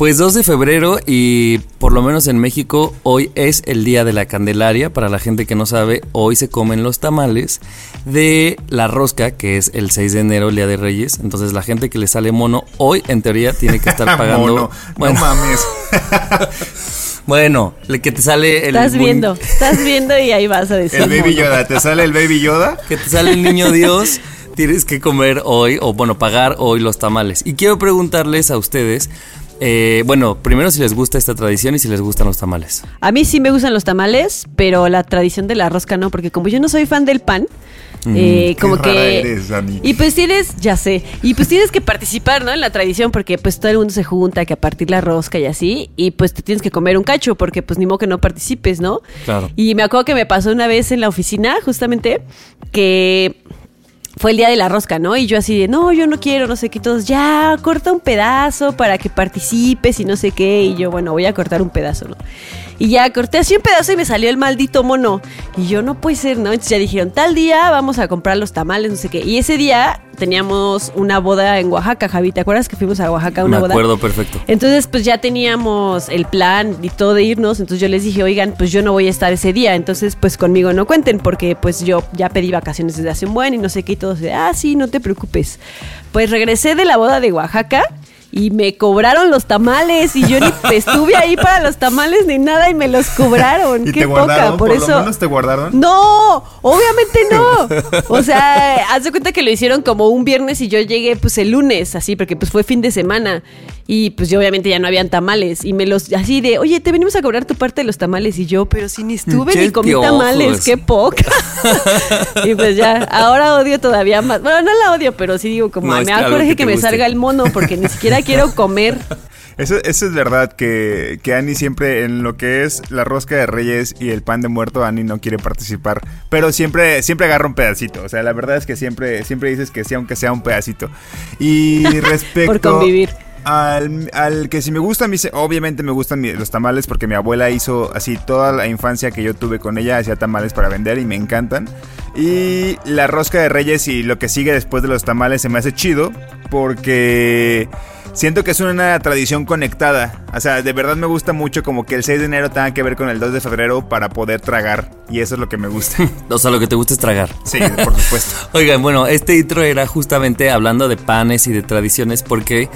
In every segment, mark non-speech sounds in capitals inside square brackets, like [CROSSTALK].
Pues 2 de febrero y por lo menos en México hoy es el día de la Candelaria. Para la gente que no sabe, hoy se comen los tamales de la rosca, que es el 6 de enero, el Día de Reyes. Entonces la gente que le sale mono hoy en teoría tiene que estar [LAUGHS] pagando... Mono. Bueno, No mames. [LAUGHS] bueno, el que te sale el... Estás buen- viendo, estás viendo y ahí vas a decir. el Baby mono. Yoda. ¿Te sale el Baby Yoda? que te sale el niño Dios, tienes que comer hoy, o bueno, pagar hoy los tamales. Y quiero preguntarles a ustedes, eh, bueno, primero si les gusta esta tradición y si les gustan los tamales. A mí sí me gustan los tamales, pero la tradición de la rosca no, porque como yo no soy fan del pan, eh, Qué como rara que... eres, Dani. Y pues tienes, ya sé, y pues tienes que participar, ¿no? En la tradición, porque pues todo el mundo se junta, que a partir la rosca y así, y pues te tienes que comer un cacho, porque pues ni modo que no participes, ¿no? Claro. Y me acuerdo que me pasó una vez en la oficina, justamente, que fue el día de la rosca, ¿no? Y yo así de, no, yo no quiero, no sé qué, todos, ya, corta un pedazo para que participes y no sé qué. Y yo, bueno, voy a cortar un pedazo, ¿no? Y ya corté así un pedazo y me salió el maldito mono. Y yo, no puede ser, ¿no? Entonces ya dijeron, tal día vamos a comprar los tamales, no sé qué. Y ese día teníamos una boda en Oaxaca, Javi. ¿Te acuerdas que fuimos a Oaxaca a una Me boda? acuerdo perfecto. Entonces, pues ya teníamos el plan y todo de irnos. Entonces yo les dije, oigan, pues yo no voy a estar ese día. Entonces, pues conmigo no cuenten, porque pues yo ya pedí vacaciones desde hace un buen y no sé qué. Y todos de, ah, sí, no te preocupes. Pues regresé de la boda de Oaxaca. Y me cobraron los tamales y yo ni [LAUGHS] estuve ahí para los tamales ni nada y me los cobraron. ¿Y Qué te poca, por, ¿Por eso. lo menos te guardaron? No, obviamente no. [LAUGHS] O sea, haz de cuenta que lo hicieron como un viernes y yo llegué pues el lunes, así, porque pues fue fin de semana. Y pues yo obviamente ya no habían tamales. Y me los, así de, oye, te venimos a cobrar tu parte de los tamales. Y yo, pero si ni estuve ni comí piojos. tamales, qué poca. [LAUGHS] y pues ya, ahora odio todavía más. Bueno, no la odio, pero sí digo como, No, me da coraje que me guste. salga el mono porque ni siquiera [LAUGHS] quiero comer. Eso, eso es verdad, que, que Ani siempre en lo que es la rosca de reyes y el pan de muerto, Ani no quiere participar. Pero siempre, siempre agarra un pedacito. O sea, la verdad es que siempre, siempre dices que sí, aunque sea un pedacito. Y [LAUGHS] respecto... Por convivir. Al, al que si me gusta, mí se- obviamente me gustan los tamales porque mi abuela hizo así toda la infancia que yo tuve con ella, hacía tamales para vender y me encantan. Y la rosca de reyes y lo que sigue después de los tamales se me hace chido porque siento que es una tradición conectada. O sea, de verdad me gusta mucho como que el 6 de enero tenga que ver con el 2 de febrero para poder tragar. Y eso es lo que me gusta. [LAUGHS] O sea, lo que te gusta es tragar. Sí, por supuesto. [LAUGHS] Oigan, bueno, este intro era justamente hablando de panes y de tradiciones porque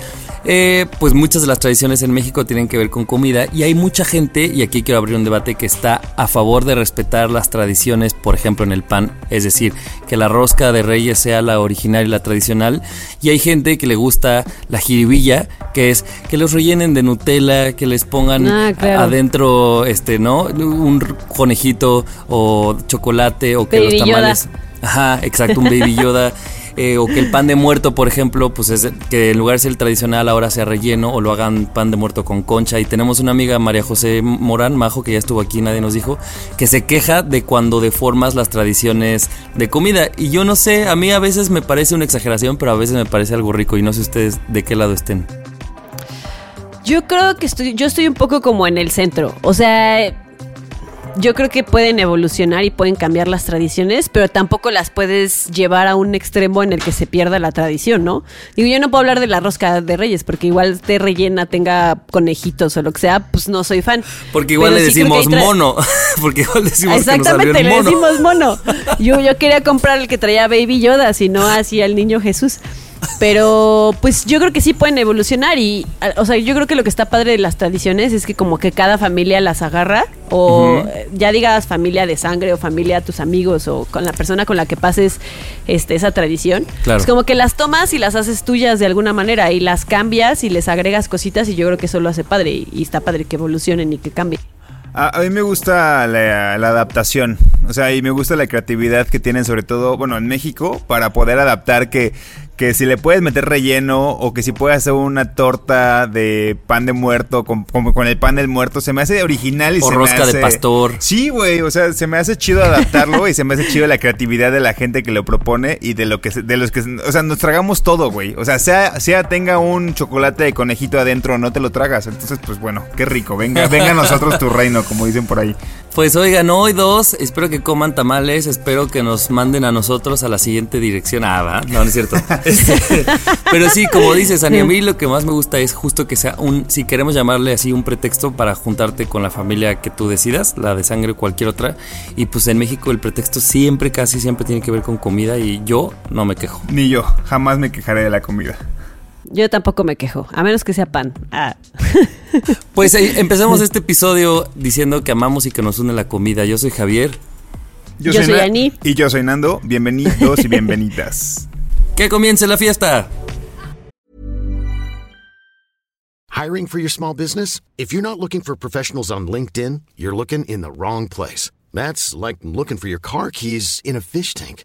eh, pues muchas de las tradiciones en México tienen que ver con comida y hay mucha gente, y aquí quiero abrir un debate, que está a favor de respetar las tradiciones, por ejemplo en el pan, es decir, que la rosca de reyes sea la original y la tradicional, y hay gente que le gusta la jiribilla, que es que los rellenen de Nutella, que les pongan Ah, claro. adentro, este, ¿no? Un conejito o chocolate o que Baby los Yoda. tamales... Ajá, exacto, un baby Yoda. [LAUGHS] eh, o que el pan de muerto, por ejemplo, pues es que en lugar de ser el tradicional ahora sea relleno o lo hagan pan de muerto con concha. Y tenemos una amiga, María José Morán, Majo, que ya estuvo aquí, nadie nos dijo, que se queja de cuando deformas las tradiciones de comida. Y yo no sé, a mí a veces me parece una exageración, pero a veces me parece algo rico y no sé ustedes de qué lado estén. Yo creo que estoy, yo estoy un poco como en el centro. O sea, yo creo que pueden evolucionar y pueden cambiar las tradiciones, pero tampoco las puedes llevar a un extremo en el que se pierda la tradición, ¿no? Digo, yo no puedo hablar de la rosca de reyes, porque igual de rellena tenga conejitos o lo que sea, pues no soy fan. Porque igual Pero le decimos mono. [LAUGHS] Porque igual decimos que nos salió Exactamente, le decimos mono. [LAUGHS] Yo, yo quería comprar el que traía Baby Yoda, si no así al niño Jesús. Pero pues yo creo que sí pueden evolucionar y, a- o sea, yo creo que lo que está padre de las tradiciones es que como que cada familia las agarra o ya digas familia de sangre o familia tus amigos o con la persona con la que pases este, esa tradición. Claro. Es como que las tomas y las haces tuyas de alguna manera y las cambias y les agregas cositas y yo creo que eso lo hace padre y, y está padre que evolucionen y que cambien. A, a mí me gusta la, la adaptación, o sea, y me gusta la creatividad que tienen sobre todo, bueno, en México, para poder adaptar que, que si le puedes meter relleno o que si puedes hacer una torta de pan de muerto con, con, con el pan del muerto, se me hace original y O se rosca me de hace... pastor. Sí, güey, o sea, se me hace chido adaptarlo y se me hace chido la creatividad de la gente que lo propone y de lo que se- de los que, o sea, nos tragamos todo, güey. O sea, sea sea tenga un chocolate de conejito adentro, no te lo tragas. Entonces, pues bueno, qué rico. Venga, venga a nosotros tu reino, como dicen por ahí. Pues oigan, hoy dos, espero que coman tamales, espero que nos manden a nosotros a la siguiente dirección. Ah, ¿va? No, no es cierto. [LAUGHS] Pero sí, como dices, Ani, a mí lo que más me gusta es justo que sea un, si queremos llamarle así, un pretexto para juntarte con la familia que tú decidas, la de sangre o cualquier otra. Y pues en México el pretexto siempre, casi siempre tiene que ver con comida y yo no me quejo. Ni yo, jamás me quejaré de la comida. Yo tampoco me quejo, a menos que sea pan. Ah. [LAUGHS] Pues eh, empezamos [LAUGHS] este episodio diciendo que amamos y que nos une la comida. Yo soy Javier. Yo soy Na- Ani. Y yo soy Nando. Bienvenidos y bienvenidas. [LAUGHS] ¡Que comience la fiesta! Hiring for your small business? If you're not looking for professionals on LinkedIn, you're looking in the wrong place. That's like looking for your car keys in a fish tank.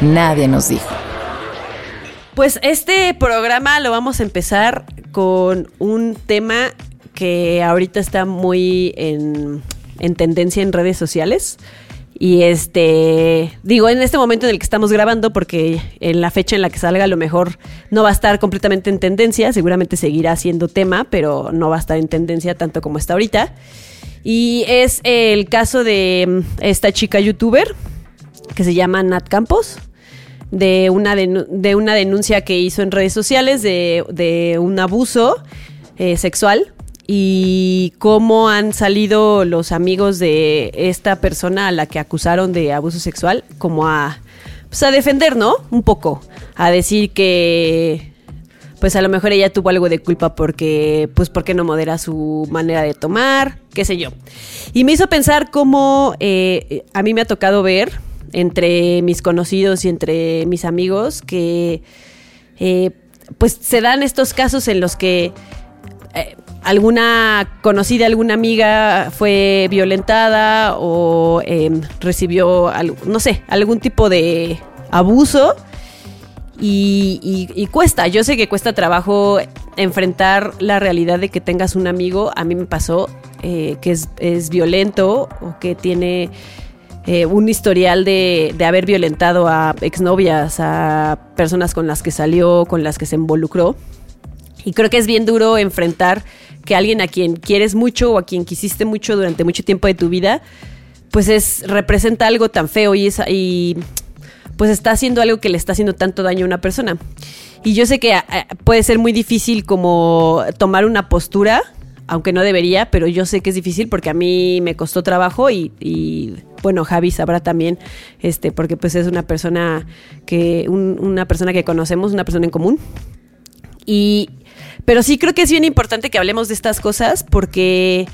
Nadie nos dijo. Pues este programa lo vamos a empezar con un tema que ahorita está muy en, en tendencia en redes sociales. Y este, digo, en este momento en el que estamos grabando, porque en la fecha en la que salga a lo mejor no va a estar completamente en tendencia, seguramente seguirá siendo tema, pero no va a estar en tendencia tanto como está ahorita. Y es el caso de esta chica youtuber que se llama Nat Campos de una, de una denuncia que hizo en redes sociales de, de un abuso eh, sexual y cómo han salido los amigos de esta persona a la que acusaron de abuso sexual como a, pues a defender, ¿no? Un poco, a decir que pues a lo mejor ella tuvo algo de culpa porque, pues porque no modera su manera de tomar, qué sé yo. Y me hizo pensar cómo eh, a mí me ha tocado ver entre mis conocidos y entre mis amigos que eh, pues se dan estos casos en los que eh, alguna conocida, alguna amiga fue violentada o em, recibió, no sé, algún tipo de abuso y, y- cuesta, yo sé que cuesta trabajo enfrentar la realidad de que tengas un amigo, a mí me pasó eh, que es violento o que tiene eh, un historial de, de haber violentado a exnovias, a personas con las que salió, con las que se involucró. Y creo que es bien duro enfrentar que alguien a quien quieres mucho o a quien quisiste mucho durante mucho tiempo de tu vida, pues es representa algo tan feo y, es, y pues está haciendo algo que le está haciendo tanto daño a una persona. Y yo sé que eh, puede ser muy difícil como tomar una postura, aunque no debería, pero yo sé que es difícil porque a mí me costó trabajo y, bueno, Javi sabrá también, este, porque pues es una persona que, un- una persona que conocemos, una persona en común. Y, pero sí creo que es bien importante que hablemos de estas cosas porque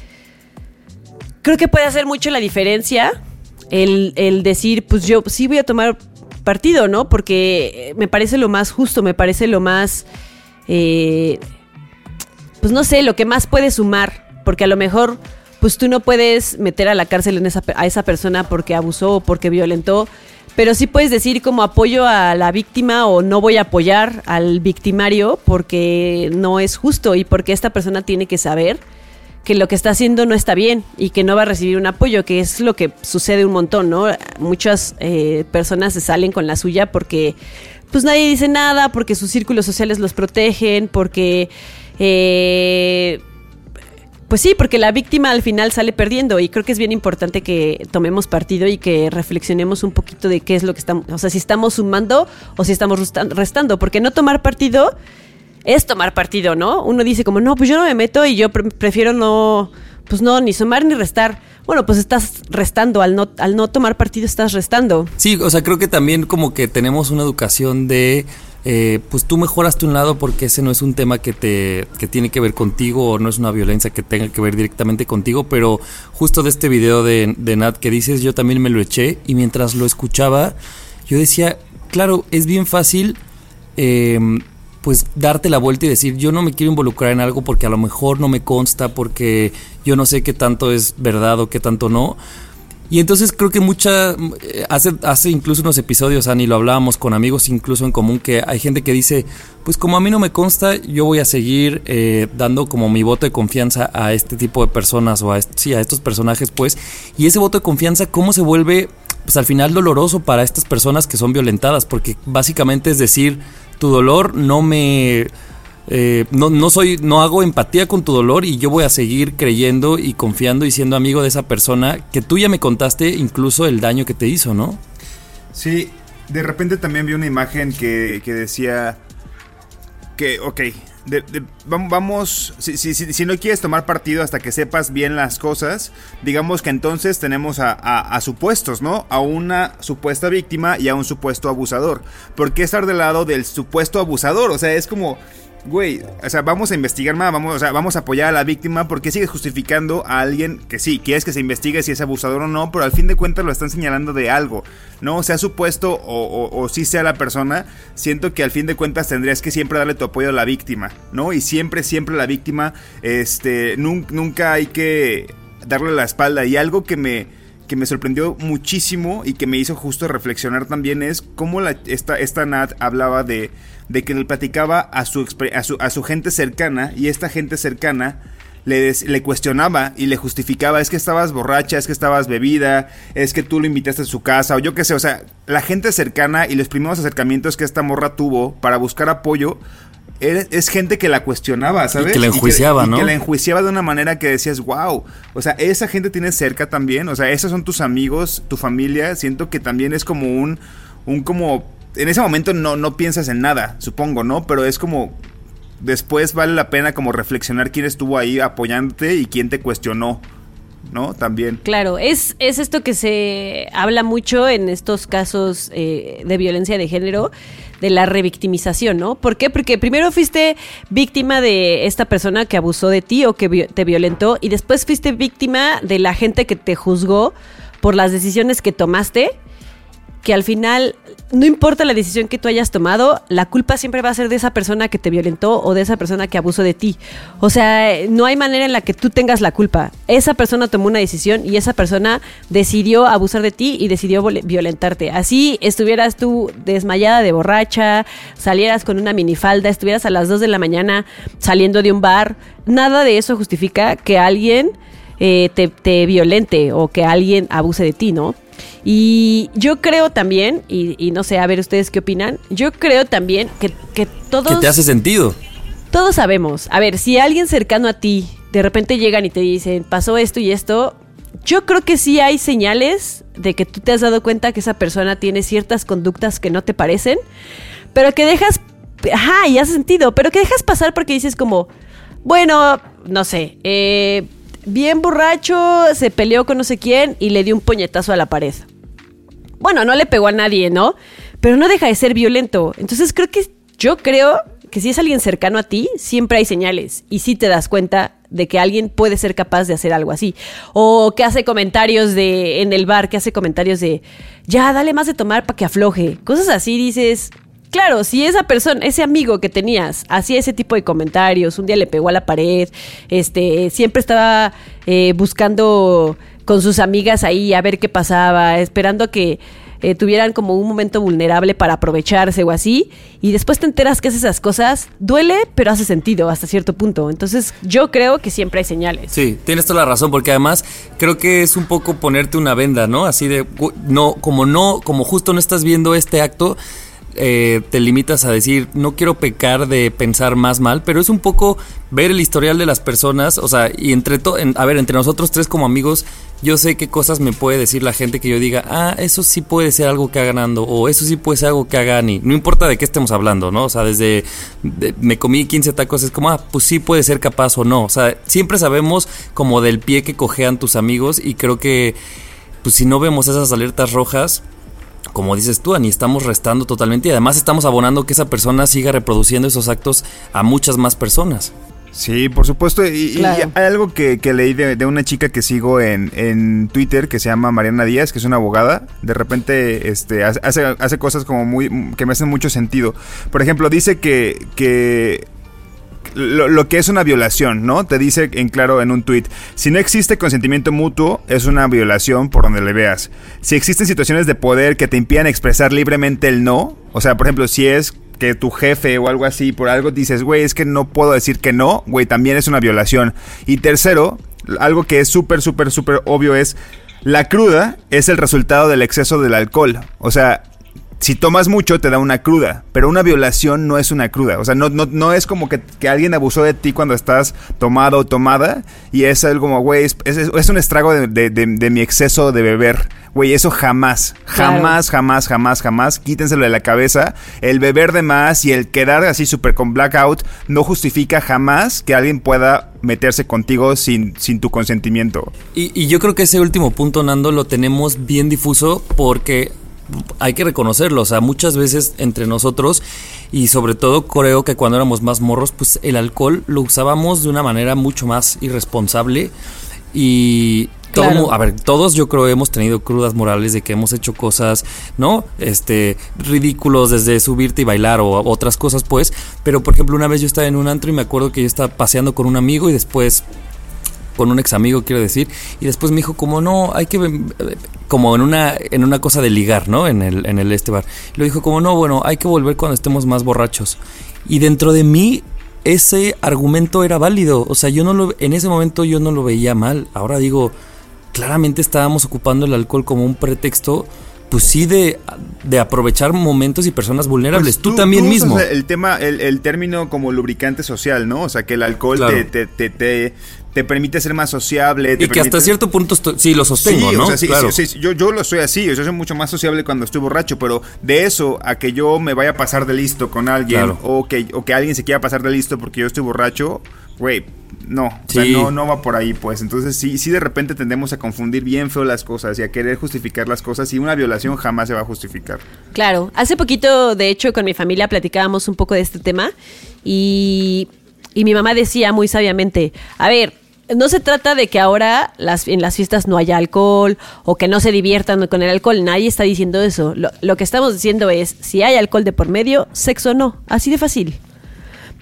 creo que puede hacer mucho la diferencia el, el decir, pues yo sí voy a tomar partido, ¿no? Porque eh, me parece lo más justo, me parece lo más, eh, pues no sé, lo que más puede sumar, porque a lo mejor, pues tú no puedes meter a la cárcel a esa persona porque abusó o porque violentó, pero sí puedes decir como apoyo a la víctima o no voy a apoyar al victimario porque no es justo y porque esta persona tiene que saber que lo que está haciendo no está bien y que no va a recibir un apoyo, que es lo que sucede un montón, ¿no? Muchas eh, personas se salen con la suya porque pues nadie dice nada, porque sus círculos sociales los protegen, porque... eh, pues sí, porque la víctima al final sale perdiendo y creo que es bien importante que tomemos partido y que reflexionemos un poquito de qué es lo que estamos, o sea, si estamos sumando o si estamos restan- restando, porque no tomar partido es tomar partido, ¿no? Uno dice como, no, pues yo no me meto y yo pre- prefiero no, pues no, ni sumar ni restar. Bueno, pues estás restando, al no, al no tomar partido estás restando. Sí, o sea, creo que también como que tenemos una educación de, eh, pues tú mejoras un lado porque ese no es un tema que te que tiene que ver contigo o no es una violencia que tenga que ver directamente contigo, pero justo de este video de, de Nat que dices, yo también me lo eché y mientras lo escuchaba, yo decía, claro, es bien fácil. eh, pues darte la vuelta y decir, yo no me quiero involucrar en algo porque a lo mejor no me consta, porque yo no sé qué tanto es verdad o qué tanto no. Y entonces creo que mucha, eh, hace, hace incluso unos episodios, Ani, lo hablábamos con amigos incluso en común, que hay gente que dice, pues como a mí no me consta, yo voy a seguir eh, dando como mi voto de confianza a este tipo de personas o a, sí, a estos personajes, pues. Y ese voto de confianza, ¿cómo se vuelve, pues al final doloroso para estas personas que son violentadas? Porque básicamente es decir, tu dolor no me... eh, no, no soy, no hago empatía con tu dolor y yo voy a seguir creyendo y confiando y siendo amigo de esa persona que tú ya me contaste incluso el daño que te hizo, ¿no? Sí, de repente también vi una imagen que, que decía que, ok, vamos, si, si- si- si no quieres tomar partido hasta que sepas bien las cosas, digamos que entonces tenemos a, a- a supuestos, ¿no? A una supuesta víctima y a un supuesto abusador. ¿Por qué estar del lado del supuesto abusador? O sea, es como... Güey, o sea, vamos a investigar más, vamos, o sea, vamos a apoyar a la víctima porque sigues justificando a alguien que sí, quieres que se investigue si es abusador o no, pero al fin de cuentas lo están señalando de algo, ¿no? Sea supuesto o, o, o sí sea la persona, siento que al fin de cuentas tendrías que siempre darle tu apoyo a la víctima, ¿no? Y siempre, siempre la víctima, este, nun- nunca hay que darle la espalda. Y algo que me, que me sorprendió muchísimo y que me hizo justo reflexionar también es cómo la, esta, esta Nat hablaba de, de que le platicaba a su, a, su, a su gente cercana y esta gente cercana le, le cuestionaba y le justificaba, es que estabas borracha, es que estabas bebida, es que tú lo invitaste a su casa o yo qué sé, o sea, la gente cercana y los primeros acercamientos que esta morra tuvo para buscar apoyo es gente que la cuestionaba, ¿sabes? que la enjuiciaba, y ¿no? que la enjuiciaba de una manera que decías, wow, o sea, esa gente tienes cerca también, o sea, esos son tus amigos, tu familia, siento que también es como un, un como, en ese momento no, no piensas en nada, supongo, ¿no? Pero es como, después vale la pena como reflexionar quién estuvo ahí apoyándote y quién te cuestionó, ¿no? También. Claro, es, es esto que se habla mucho en estos casos eh, de violencia de género, de la revictimización, ¿no? ¿Por qué? Porque primero fuiste víctima de esta persona que abusó de ti o que te violentó y después fuiste víctima de la gente que te juzgó por las decisiones que tomaste que al final, no importa la decisión que tú hayas tomado, la culpa siempre va a ser de esa persona que te violentó o de esa persona que abusó de ti. O sea, no hay manera en la que tú tengas la culpa. Esa persona tomó una decisión y esa persona decidió abusar de ti y decidió violentarte. Así estuvieras tú desmayada de borracha, salieras con una minifalda, estuvieras a las 2 de la mañana saliendo de un bar. Nada de eso justifica que alguien eh, te, te violente o que alguien abuse de ti, ¿no? Y yo creo también, y, y no sé, a ver ustedes qué opinan, yo creo también que, que todos, Que te hace sentido. todos sabemos, a ver, si alguien cercano a ti de repente llegan y te dicen, pasó esto y esto, yo creo que sí hay señales de que tú te has dado cuenta que esa persona tiene ciertas conductas que no te parecen, pero que dejas, ajá, y hace sentido, pero que dejas pasar porque dices como, bueno, no sé, eh, bien borracho, se peleó con no sé quién y le dio un puñetazo a la pared. Bueno, no le pegó a nadie, ¿no? Pero no deja de ser violento. Entonces creo que yo creo que si es alguien cercano a ti, siempre hay señales y sí te das cuenta de que alguien puede ser capaz de hacer algo así. O que hace comentarios de en el bar, que hace comentarios de ya, dale más de tomar para que afloje. Cosas así dices, Claro, si esa persona, ese amigo que tenías, hacía ese tipo de comentarios, un día le pegó a la pared, este, siempre estaba eh, buscando con sus amigas ahí a ver qué pasaba, esperando que eh, tuvieran como un momento vulnerable para aprovecharse o así, y después te enteras que hace esas cosas, duele, pero hace sentido hasta cierto punto. Entonces, yo creo que siempre hay señales. Sí, tienes toda la razón, porque además creo que es un poco ponerte una venda, ¿no? Así de, no, como no, como justo no estás viendo este acto, eh, te limitas a decir, no quiero pecar de pensar más mal, pero es un poco ver el historial de las personas, o sea, y entre todo, a ver, entre nosotros tres como amigos, yo sé qué cosas me puede decir la gente que yo diga, ah, eso sí puede ser algo que hagan Ando, o eso sí puede ser algo que haga Ani. No importa de qué estemos hablando, ¿no? O sea, desde de- me comí 15 tacos, es como, ah, pues sí puede ser capaz o no. O sea, siempre sabemos como del pie que cojean tus amigos y creo que, pues si no vemos esas alertas rojas, como dices tú, Ani, estamos restando totalmente y además estamos abonando que esa persona siga reproduciendo esos actos a muchas más personas. Sí, por supuesto. Y, hay algo que, que leí de, de una chica que sigo en, en Twitter que se llama Mariana Díaz, que es una abogada. De repente este, hace, hace- hace cosas como muy que me hacen mucho sentido. Por ejemplo, dice que, que lo, lo que es una violación, ¿no? Te dice en claro en un tuit, si no existe consentimiento mutuo, es una violación por donde le veas. Si existen situaciones de poder que te impidan expresar libremente el no, o sea, por ejemplo, si es que tu jefe o algo así por algo dices, güey, es que no puedo decir que no, güey, también es una violación. Y tercero, algo que es súper, súper, súper obvio es, la cruda es el resultado del exceso del alcohol. O sea, si tomas mucho te da una cruda, pero una violación no es una cruda. O sea, no, no, no es como que, que alguien abusó de ti cuando estás tomado o tomada y es algo como, güey, es, es- es un estrago de, de- de- de mi exceso de beber. Güey, eso jamás, Claro. jamás, jamás, jamás, jamás, quítenselo de la cabeza. El beber de más y el quedar así súper con blackout no justifica jamás que alguien pueda meterse contigo sin, sin tu consentimiento. Y, y yo creo que ese último punto, Nando, lo tenemos bien difuso porque hay que reconocerlo. O sea, muchas veces entre nosotros y sobre todo creo que cuando éramos más morros, pues el alcohol lo usábamos de una manera mucho más irresponsable y... todo Claro. a ver, todos yo creo hemos tenido crudas morales de que hemos hecho cosas, ¿no? Este, ridículos desde subirte y bailar o otras cosas, pues. Pero, por ejemplo, una vez yo estaba en un antro y me acuerdo que yo estaba paseando con un amigo y después con un ex amigo, quiero decir, y después me dijo como no, hay que como en una en una cosa de ligar, ¿no? En el en el este bar. Lo dijo como no, bueno, hay que volver cuando estemos más borrachos. Y dentro de mí ese argumento era válido, o sea, yo no lo en ese momento yo no lo veía mal. Ahora digo, claramente estábamos ocupando el alcohol como un pretexto pues sí de, de aprovechar momentos y personas vulnerables. Pues tú, también mismo. El tema, el, el término como lubricante social, ¿no? O sea, que el alcohol Claro. te, te, te, te- te permite ser más sociable. te Y que hasta cierto punto sí lo sostengo, sí, ¿no? o sea, sí, Claro. sí, sí, yo, yo lo soy así, o sea, soy mucho más sociable cuando estoy borracho, pero de eso a que yo me vaya a pasar de listo con alguien Claro. o, que, o que alguien se quiera pasar de listo porque yo estoy borracho, güey, no, o sea, no, no va por ahí, pues. Entonces sí, sí de repente tendemos a confundir bien feo las cosas y a querer justificar las cosas y una violación jamás se va a justificar. Claro, hace poquito, de hecho, con mi familia platicábamos un poco de este tema y, y mi mamá decía muy sabiamente, a ver, no se trata de que ahora en las fiestas no haya alcohol o que no se diviertan con el alcohol, nadie está diciendo eso. Lo, que estamos diciendo es, si hay alcohol de por medio, sexo no, así de fácil.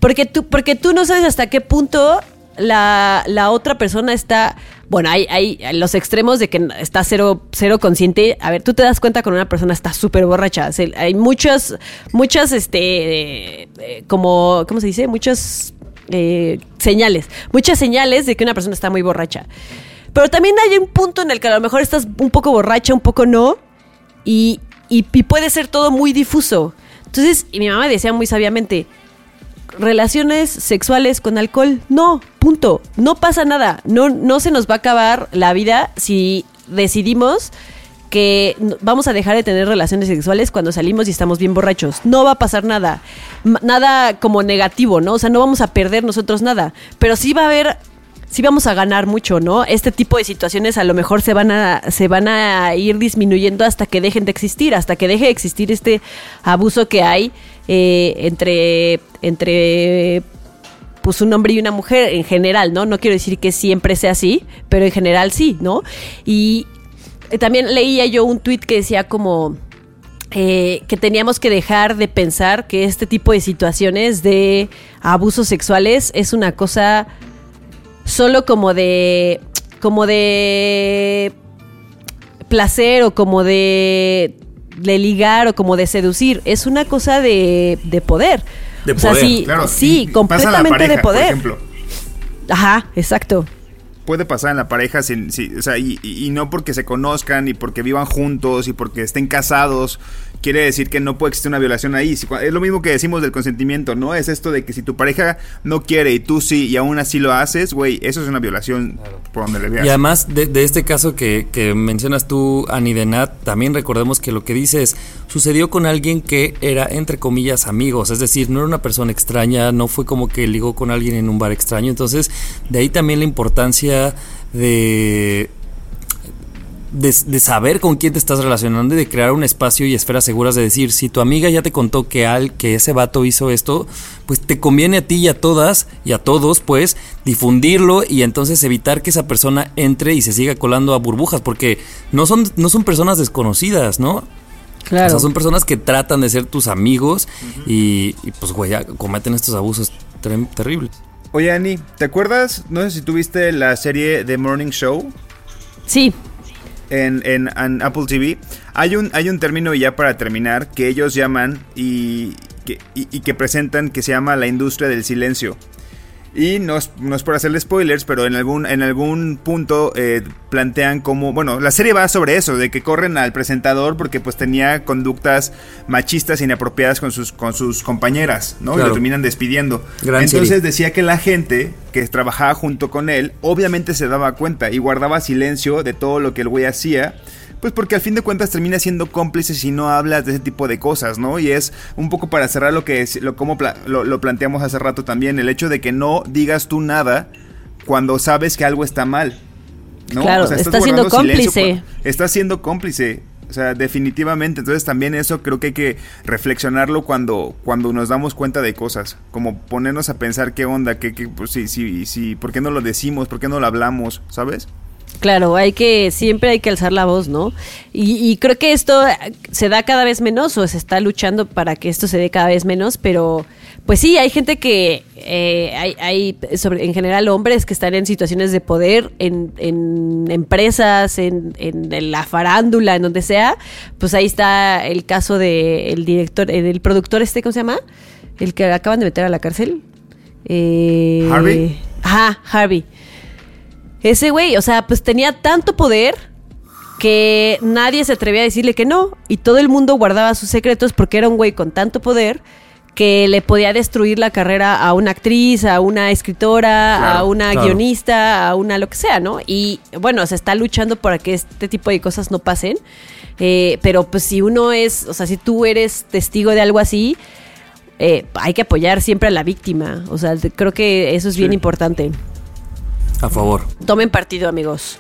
Porque tú, porque tú no sabes hasta qué punto la, la otra persona está. Bueno, hay, hay los extremos de que está cero, cero consciente. A ver, tú te das cuenta cuando una persona está súper borracha. Hay muchas, muchas, este, eh, como, ¿cómo se dice? Muchas eh, señales. Muchas señales de que una persona está muy borracha. Pero también hay un punto en el que a lo mejor estás un poco borracha, un poco no. Y, y- y puede ser todo muy difuso. Entonces, y mi mamá decía muy sabiamente, relaciones sexuales con alcohol, no, punto. No pasa nada. No, no se nos va a acabar la vida si decidimos que vamos a dejar de tener relaciones sexuales cuando salimos y estamos bien borrachos. No va a pasar nada. Nada como negativo, ¿no? O sea, no vamos a perder nosotros nada. Pero sí va a haber sí vamos a ganar mucho, ¿no? Este tipo de situaciones a lo mejor se van a, se van a ir disminuyendo hasta que dejen de existir, hasta que deje de existir este abuso que hay eh, entre, entre pues un hombre y una mujer en general, ¿no? No quiero decir que siempre sea así, pero en general sí, ¿no? Y también leía yo un tuit que decía como eh, que teníamos que dejar de pensar que este tipo de situaciones de abusos sexuales es una cosa solo como de como de placer o como de, de ligar o como de seducir. Es una cosa de, de poder. De o sea poder, sí Claro, sí completamente pareja, de poder. Por ejemplo. ajá exacto puede pasar en la pareja, sin, sin- o sea, y, no porque se conozcan, y porque vivan juntos, y porque estén casados, quiere decir que no puede existir una violación ahí. Es lo mismo que decimos del consentimiento, ¿no? Es esto de que si tu pareja no quiere y tú sí, y aún así lo haces, güey, eso es una violación por donde le veas. Y además de, de este caso que, que mencionas tú, Ani de Nat, también recordemos que lo que dices sucedió con alguien que era, entre comillas, amigos. Es decir, no era una persona extraña, no fue como que ligó con alguien en un bar extraño. Entonces, de ahí también la importancia de, de, de saber con quién te estás relacionando y de crear un espacio y esferas seguras de decir, si tu amiga ya te contó que al que ese vato hizo esto, pues te conviene a ti y a todas y a todos, pues, difundirlo y entonces evitar que esa persona entre y se siga colando a burbujas, porque no son, no son personas desconocidas, ¿no? Claro. O sea, son personas que tratan de ser tus amigos y, y, pues, güey, ya cometen estos abusos ter- terribles. Oye, Ani, ¿te acuerdas? No sé si tuviste la serie The Morning Show. Sí, en, en- en Apple TV. Hay un, hay un término ya para terminar que ellos llaman y que, y- y que presentan que se llama la industria del silencio. Y no es, no es por hacerle spoilers, pero en algún, en algún punto eh, plantean como, bueno, la serie va sobre eso, de que corren al presentador porque pues tenía conductas machistas inapropiadas con sus, con sus compañeras, ¿no? Y lo terminan despidiendo. Gran Entonces serie. decía que la gente que trabajaba junto con él, obviamente se daba cuenta y guardaba silencio de todo lo que el güey hacía. Pues porque al fin de cuentas termina siendo cómplice si no hablas de ese tipo de cosas, ¿no? Y es un poco para cerrar lo que es, lo, como pla- lo, lo planteamos hace rato también, el hecho de que no digas tú nada cuando sabes que algo está mal. ¿no? Claro, está siendo guardando silencio cómplice. Estás siendo cómplice. O sea, definitivamente. Entonces también eso creo que hay que reflexionarlo cuando, cuando nos damos cuenta de cosas. Como ponernos a pensar qué onda, qué, qué, pues, sí, sí, sí, ¿por qué no lo decimos? ¿Por qué no lo hablamos? ¿Sabes? Claro, hay que, siempre hay que alzar la voz, ¿no? Y, y creo que esto eh, se da cada vez menos o se está luchando para que esto se dé cada vez menos, pero pues sí, hay gente que, eh, hay, hay sobre, en general hombres que están en situaciones de poder, en, en empresas, en, en la farándula, en donde sea, pues ahí está el caso del director, eh, del productor este, ¿cómo se llama? El que acaban de meter a la cárcel. Eh, ¿Harvey? Ajá, Harvey. Ese güey, o sea, pues tenía tanto poder que nadie se atrevía a decirle que no. Y todo el mundo guardaba sus secretos porque era un güey con tanto poder que le podía destruir la carrera a una actriz, a una escritora, a una claro. guionista, a una lo que sea, ¿no? Y bueno, se está luchando para que este tipo de cosas no pasen. Eh, pero pues si uno es, o sea, si tú eres testigo de algo así, eh, hay que apoyar siempre a la víctima. O sea, creo que eso es bien importante. A favor. Tomen partido, amigos.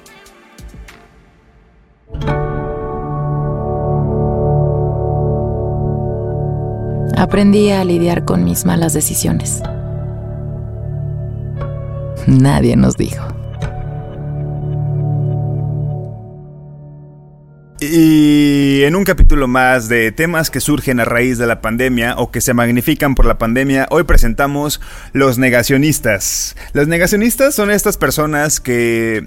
Aprendí a lidiar con mis malas decisiones. Nadie nos dijo. Y en un capítulo más de temas que surgen a raíz de la pandemia o que se magnifican por la pandemia, hoy presentamos los negacionistas. Los negacionistas son estas personas que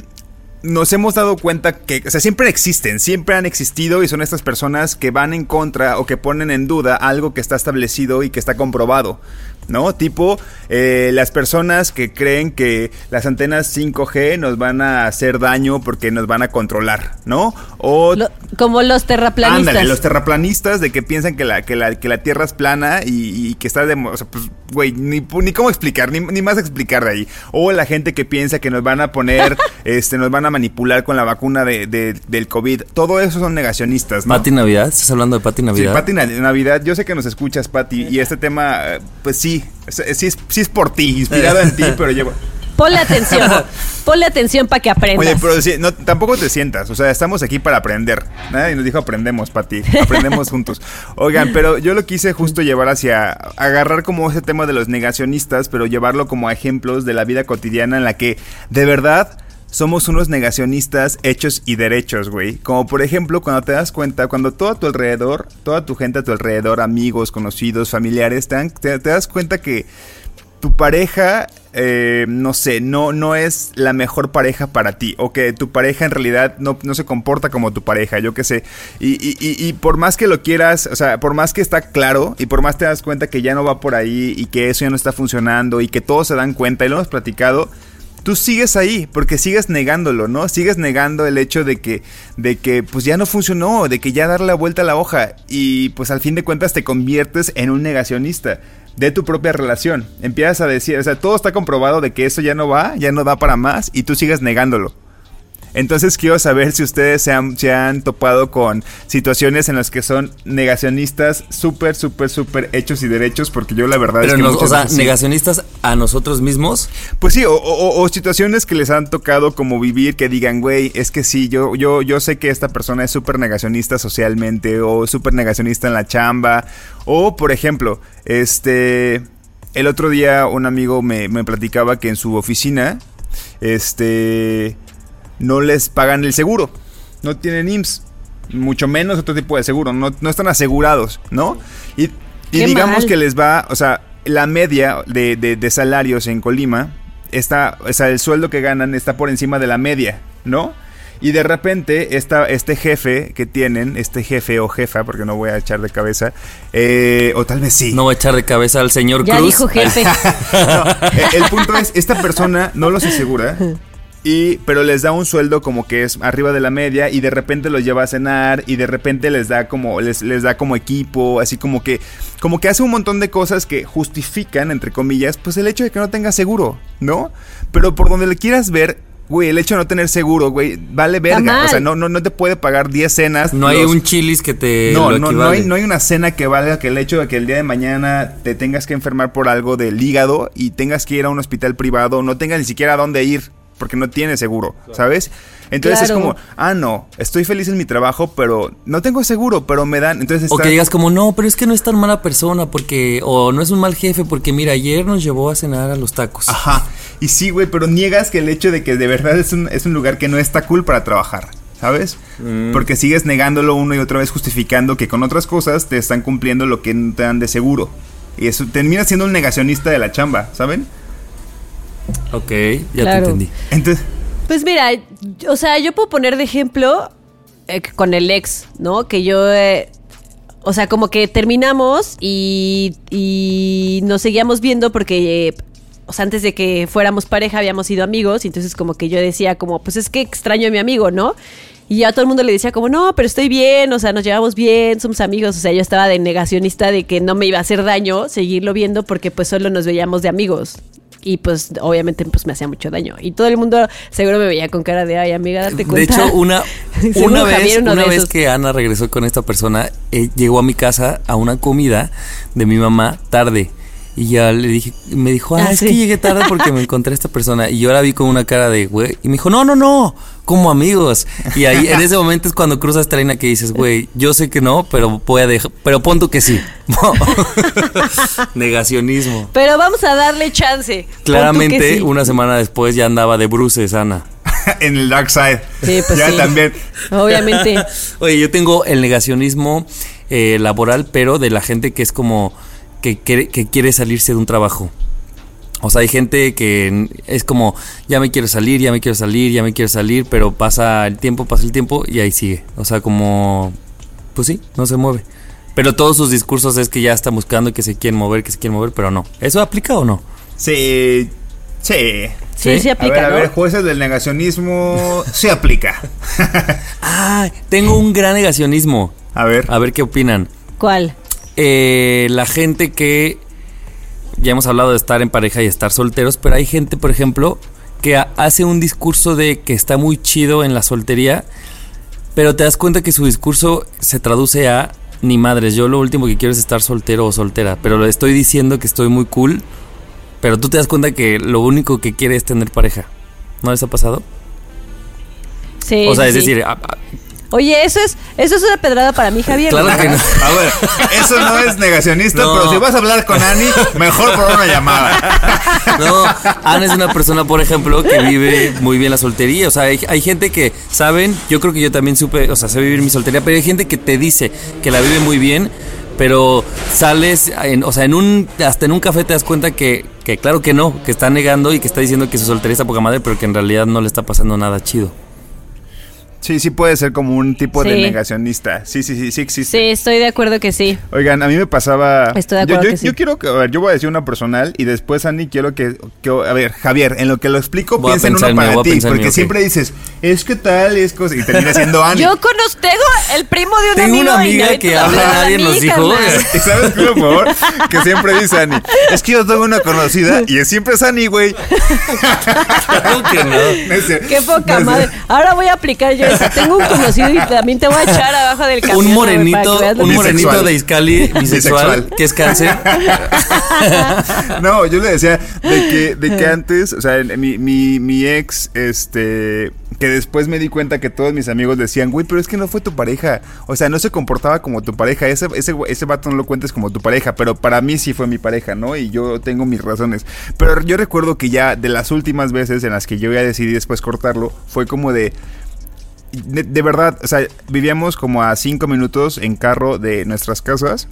nos hemos dado cuenta que, o sea, siempre existen, siempre han existido y son estas personas que van en contra o que ponen en duda algo que está establecido y que está comprobado, ¿no? Tipo, eh, las personas que creen que las antenas 5G nos van a hacer daño porque nos van a controlar, ¿no? O Lo- como los terraplanistas. Ándale, los terraplanistas de que piensan que la, que la, que la Tierra es plana y, y que está de... O sea, pues, güey, ni, pu- ni cómo explicar, ni, ni más explicar de ahí. O la gente que piensa que nos van a poner, [LAUGHS] este, nos van a manipular con la vacuna de, de- del COVID. Todo eso son negacionistas, ¿no? Pati Navidad, ¿estás hablando de Pati Sí, Navidad? Pati Na- Navidad, yo sé que nos escuchas, Pati, y este tema, eh, pues sí, sí es, sí es por ti, inspirado en ti, [LAUGHS] pero llevo... Ponle atención. Ponle atención para que aprendas. Oye, pero sí, no, tampoco te sientas, o sea, estamos aquí para aprender. Nadie nos dijo aprendemos, Pati, aprendemos juntos. [LAUGHS] Oigan, pero yo lo quise justo llevar hacia, agarrar como ese tema de los negacionistas, pero llevarlo como a ejemplos de la vida cotidiana en la que, de verdad, somos unos negacionistas hechos y derechos, güey. Como por ejemplo, cuando te das cuenta, cuando todo a tu alrededor, toda tu gente a tu alrededor, amigos, conocidos, familiares, te, te das cuenta que tu pareja, eh, no sé, no, no es la mejor pareja para ti. O que tu pareja en realidad no, no se comporta como tu pareja, yo qué sé. Y, y- y- y por más que lo quieras, o sea, por más que está claro y por más te das cuenta que ya no va por ahí y que eso ya no está funcionando y que todos se dan cuenta y lo hemos platicado. Tú sigues ahí, porque sigues negándolo, ¿no? Sigues negando el hecho de que, de que pues ya no funcionó, de que ya darle la vuelta a la hoja y pues al fin de cuentas te conviertes en un negacionista de tu propia relación. Empiezas a decir, o sea, todo está comprobado de que eso ya no va, ya no da para más y tú sigues negándolo. Entonces quiero saber si ustedes se han, se han topado con situaciones en las que son negacionistas súper, súper, súper hechos y derechos, porque yo la verdad Pero es que... nos- o sea, veces negacionistas a nosotros mismos. Pues sí, o, o- o situaciones que les han tocado como vivir que digan, güey, es que sí, yo, yo, yo sé que esta persona es súper negacionista socialmente o súper negacionista en la chamba. O, por ejemplo, este... El otro día un amigo me, me platicaba que en su oficina, este... No les pagan el seguro. No tienen IMSS. Mucho menos otro tipo de seguro. No, no están asegurados, ¿no? Y, digamos mal. que les va, o sea, la media de, de- de salarios en Colima está, o sea, el sueldo que ganan está por encima de la media, ¿no? Y de repente, esta, este jefe que tienen, este jefe o jefa, porque no voy a echar de cabeza, eh, o tal vez sí. No va a echar de cabeza al señor Ya Cruz. dijo jefe. [LAUGHS] No, el punto es, esta persona no los asegura. [LAUGHS] Y, pero les da un sueldo como que es arriba de la media y de repente los lleva a cenar y de repente les da como les, les da como equipo, así como que como que hace un montón de cosas que justifican entre comillas, pues el hecho de que no tenga seguro, ¿no? Pero por donde le quieras ver, güey, el hecho de no tener seguro, güey, vale verga, o sea, no no no te puede pagar 10 cenas. No hay un chilis que te. no, lo no, no hay, no hay una cena que valga que el hecho de que el día de mañana te tengas que enfermar por algo del hígado y tengas que ir a un hospital privado, no tengas ni siquiera a dónde ir, porque no tienes seguro, ¿sabes? Entonces es como, ah, no, estoy feliz en mi trabajo, pero no tengo seguro, pero me dan. Entonces O que digas como, no, pero es que no es tan mala persona porque, o no es un mal jefe porque, mira, ayer nos llevó a cenar a los tacos. Ajá. Y sí, güey, pero niegas que el hecho de que de verdad es un, es un lugar que no está cool para trabajar. ¿Sabes? Mm. Porque sigues negándolo una y otra vez justificando que con otras cosas te están cumpliendo lo que no te dan de seguro. Y eso termina siendo un negacionista de la chamba, ¿saben? Ok, ya Claro. te entendí. Entonces, Pues mira, o sea, yo puedo poner de ejemplo eh, con el ex, ¿no? Que yo, eh, o sea, como que terminamos y, y nos seguíamos viendo porque, eh, o sea, antes de que fuéramos pareja habíamos sido amigos, y entonces como que yo decía como, pues es que extraño a mi amigo, ¿no? Y ya todo el mundo le decía como, no, pero estoy bien, o sea, nos llevamos bien, somos amigos, o sea, yo estaba de negacionista de que no me iba a hacer daño seguirlo viendo porque pues solo nos veíamos de amigos. Y pues obviamente pues me hacía mucho daño. Y todo el mundo seguro me veía con cara de, ay amiga, date De cuenta. hecho, una, [LAUGHS] una vez, una de vez esos. que Ana regresó con esta persona, eh, llegó a mi casa a una comida de mi mamá tarde. Y ya le dije, me dijo, ah, Ah, es sí. que llegué tarde porque me encontré a esta persona. Y yo la vi con una cara de, güey. Y me dijo, no, no, no, como amigos. Y ahí, en ese momento es cuando cruzas esta línea que dices, güey, yo sé que no, pero voy a dejar, pero pon tú que sí. [LAUGHS] Negacionismo. Pero vamos a darle chance. Claramente, sí. una semana después ya andaba de bruces, Ana. [LAUGHS] en el dark side. Sí, pues ya sí. también. Obviamente. [LAUGHS] Oye, yo tengo el negacionismo eh, laboral, pero de la gente que es como que, quiere- que quiere salirse de un trabajo. O sea, hay gente que es como, ya me quiero salir, ya me quiero salir, ya me quiero salir, pero pasa el tiempo, pasa el tiempo y ahí sigue. O sea, como, pues sí, no se mueve. Pero todos sus discursos es que ya están buscando y que se quieren mover, que se quieren mover, pero no. ¿Eso aplica o no? Sí. Sí. Sí, sí, ¿Sí? aplica, a ver, a ver, jueces del negacionismo sí aplica. [LAUGHS] Ah, tengo un gran negacionismo. a ver. A ver qué opinan. ¿Cuál? Eh, la gente que ya hemos hablado de estar en pareja y estar solteros, pero hay gente, por ejemplo, que ha- hace un discurso de que está muy chido en la soltería, pero te das cuenta que su discurso se traduce a ni madres, yo lo último que quiero es estar soltero o soltera, pero le estoy diciendo que estoy muy cool, pero tú te das cuenta que lo único que quiere es tener pareja. ¿No les ha pasado? Sí. o sea, es sí. decir, Oye, eso es, eso es una pedrada para mí, Javier. claro que no. A ver, eso no es negacionista, No. pero si vas a hablar con Ani, mejor por una llamada. [LAUGHS] No, Ana es una persona, por ejemplo, que vive muy bien la soltería. O sea, hay, hay gente que, ¿saben? Yo creo que yo también supe, o sea, sé vivir mi soltería, pero hay gente que te dice que la vive muy bien, pero sales, en, o sea, en un, hasta en un café te das cuenta que, que claro que no, que está negando y que está diciendo que su soltería está poca madre, pero que en realidad no le está pasando nada chido. Sí, sí puede ser como un tipo de negacionista. Sí, sí, sí, sí existe. Sí, estoy de acuerdo que sí. Oigan, a mí me pasaba. Estoy de yo, acuerdo yo- que sí. yo quiero que. A ver, yo voy a decir una personal y después, Andy, quiero que. que- a ver, Javier, en lo que lo explico, Voy piensa en uno mío, para ti. Porque mío, siempre dices, es que tal, es cosa. Y termina siendo Andy. Yo conozco, tengo el primo de un Tengo amigo. una y amiga ahorita que habla, nadie nos dijo. [LAUGHS] ¿Y sabes qué, por favor? Que siempre dice Andy. Es que yo tengo una conocida y es siempre es Andy, güey. [LAUGHS] Claro que no. [LAUGHS] No es cierto. Qué poca No madre. Ahora voy a aplicar yo [LAUGHS] Tengo un conocido y también te voy a echar abajo del camión. Un morenito, un de Iscali, bisexual, Bisexual. que es cáncer. [LAUGHS] No, yo le decía de que, de que antes, o sea, mi, mi, mi ex, este, que después me di cuenta que todos mis amigos decían, güey, pero es que no fue tu pareja. O sea, no se comportaba como tu pareja. Ese, ese, ese vato no lo cuentes como tu pareja, pero para mí sí fue mi pareja, ¿no? Y yo tengo mis razones. Pero yo recuerdo que ya de las últimas veces en las que yo ya decidí después cortarlo, fue como de... De, verdad, o sea, vivíamos como a cinco minutos en carro de nuestras casas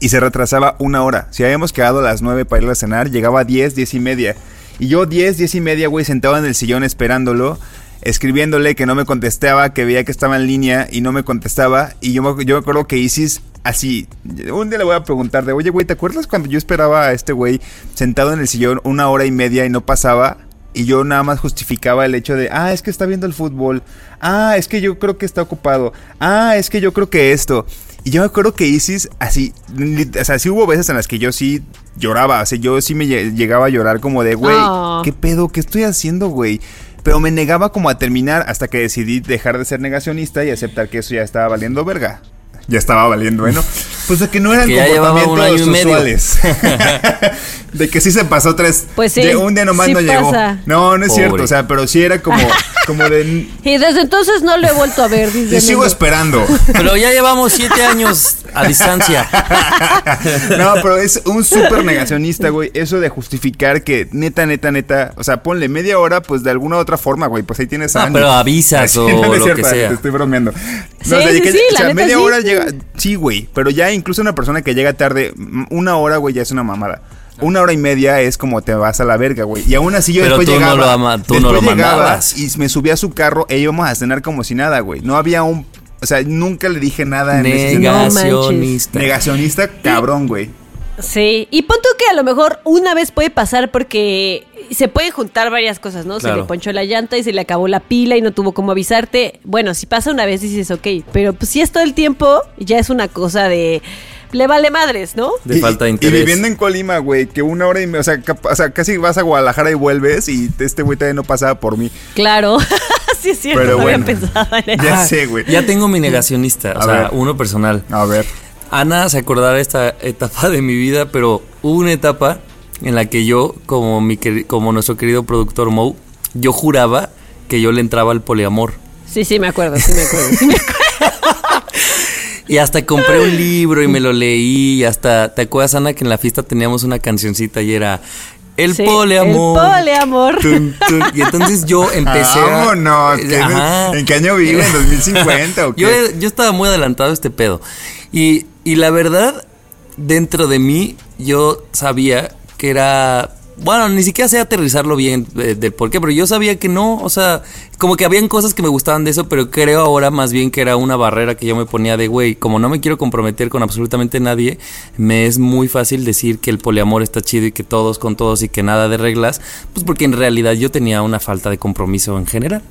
y se retrasaba una hora. Si habíamos quedado a las 9 para ir a cenar, llegaba a 10, 10 y media. Y yo 10, 10 y media, güey, sentado en el sillón esperándolo, escribiéndole que no me contestaba, que veía que estaba en línea y no me contestaba. Y yo yo me acuerdo que Isis, así, un día le voy a preguntar de, oye, güey, ¿te acuerdas cuando yo esperaba a este güey sentado en el sillón una hora y media y no pasaba? Y yo nada más justificaba el hecho de, ah, es que está viendo el fútbol. Ah, es que yo creo que está ocupado. Ah, es que yo creo que esto. Y yo me acuerdo que Isis, así, o sea, sí hubo veces en las que yo sí lloraba. O sea, yo sí me lle- llegaba a llorar como de, güey, Oh. ¿qué pedo? ¿Qué estoy haciendo, güey? Pero me negaba como a terminar hasta que decidí dejar de ser negacionista y aceptar que eso ya estaba valiendo verga. Ya estaba valiendo, bueno. [LAUGHS] Pues de que no eran Que comportamientos usuales. [LAUGHS] [LAUGHS] de que sí se pasó tres. Pues sí, de un día nomás sí no llegó. pasa. No, no es Pobre. cierto. O sea, pero sí era como, [LAUGHS] como de. Y desde entonces no lo he vuelto a ver. Dice Te sigo esperando. [LAUGHS] Pero ya llevamos siete años a distancia. [LAUGHS] no, pero es un súper negacionista, güey. Eso de justificar que neta, neta, neta. O sea, ponle media hora, pues de alguna otra forma, güey. Pues ahí tienes a Ah, Andy. pero avisas o no es lo cierto, que sea. Te estoy bromeando. Sí, o sea, sí, que- sí, o la sea, neta media sí. hora llega. Sí, güey. Pero ya incluso una persona que llega tarde, una hora, güey, ya es una mamada. Una hora y media es como te vas a la verga, güey. Y aún así yo Pero después tú no llegaba. lo ama- tú no después lo mandabas. Y me subía a su carro e íbamos a cenar como si nada, güey. No había un. O sea, nunca le dije nada en ese sentido. Negacionista. Negacionista, cabrón, güey. Sí, y pon tú que a lo mejor una vez puede pasar porque se pueden juntar varias cosas, ¿no? Se le ponchó la llanta y se le acabó la pila y no tuvo cómo avisarte. Bueno, si pasa una vez dices, ok, pero pues si es todo el tiempo, ya es una cosa de... Le vale madres, ¿no? De Y- falta de y, interés. Y viviendo en Colima, güey, que una hora y media, o sea, o sea, casi vas a Guadalajara y vuelves y este güey todavía no pasaba por mí. Claro. [LAUGHS] sí es cierto, Pero no bueno. había pensado en eso. Ya Ah, sé, güey. Ya tengo mi negacionista, o A sea, ver. uno personal. A ver. Ana se acordará esta etapa de mi vida, pero hubo una etapa en la que yo, como, mi, como nuestro querido productor Mo, yo juraba que yo le entraba al poliamor. Sí, sí, me acuerdo, sí me acuerdo. sí me acuerdo. Y hasta compré un libro y me lo leí. Y hasta, ¿te acuerdas, Ana, que en la fiesta teníamos una cancioncita y era El Sí, poliamor? El poliamor. Tun, tun. Y entonces yo [LAUGHS] empecé Vámonos. ¿qué- Ajá. ¿En qué año vive? ¿En 2050 o [LAUGHS] qué? Yo, yo estaba muy adelantado a este pedo. Y, y la verdad, dentro de mí, yo sabía que era. Bueno, ni siquiera sé aterrizarlo bien eh, del por qué, pero yo sabía que no, o sea, como que habían cosas que me gustaban de eso, pero creo ahora más bien que era una barrera que yo me ponía de, güey, como no me quiero comprometer con absolutamente nadie, me es muy fácil decir que el poliamor está chido y que todos con todos y que nada de reglas, pues porque en realidad yo tenía una falta de compromiso en general.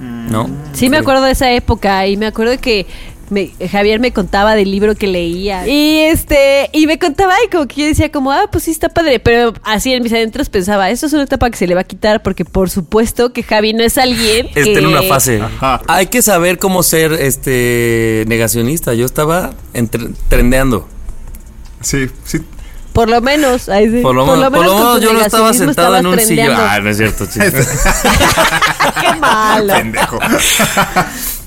¿No? Sí, me acuerdo de esa época y me acuerdo que me- Javier me contaba del libro que leía. Y este, y me contaba y como que yo decía como, ah, pues sí está padre, pero así en mis adentros pensaba, esto es una etapa que se le va a quitar porque por supuesto que Javi no es alguien Está que... en una fase. Ajá. Hay que saber cómo ser este negacionista. Yo estaba entre- trendeando. Sí, sí. Por lo menos, ay, sí, Por lo, menos, por lo menos yo no estaba sentado en un sillón. Ah, no es cierto, chicos. [LAUGHS] Qué malo. Pendejo.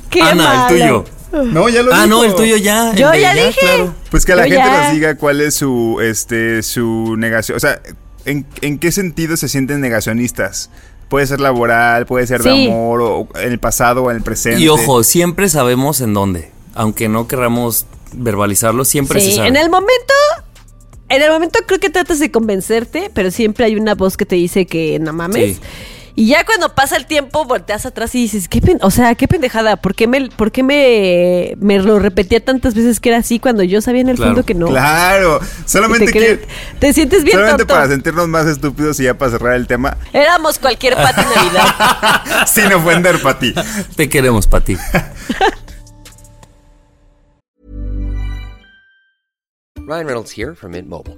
Qué Ana, malo. el tuyo. No, ya lo Ah, no, el tuyo ya. Yo ya dije. claro. Pues que la Yo gente ya. nos diga cuál es su, este, su negación. O sea, ¿en, en qué sentido se sienten negacionistas? Puede ser laboral, puede ser de Sí. amor, o en el pasado o en el presente. Y ojo, siempre sabemos en dónde. Aunque no querramos verbalizarlo, siempre se Sí, sabe. en el momento, en el momento creo que tratas de convencerte, pero siempre hay una voz que te dice que no mames. Sí. Y ya cuando pasa el tiempo, volteas atrás y dices, ¿qué pen- o sea, qué pendejada, ¿por qué, me, por qué me, me lo repetía tantas veces que era así cuando yo sabía en el Claro. fondo que no? Claro, [LAUGHS] solamente te, que te sientes bien solamente tonto. para sentirnos más estúpidos y ya para cerrar el tema, Éramos cualquier Pati Navidad. [LAUGHS] sin ofender para ti. Te queremos, Pati. Ryan Reynolds here from Mint Mobile.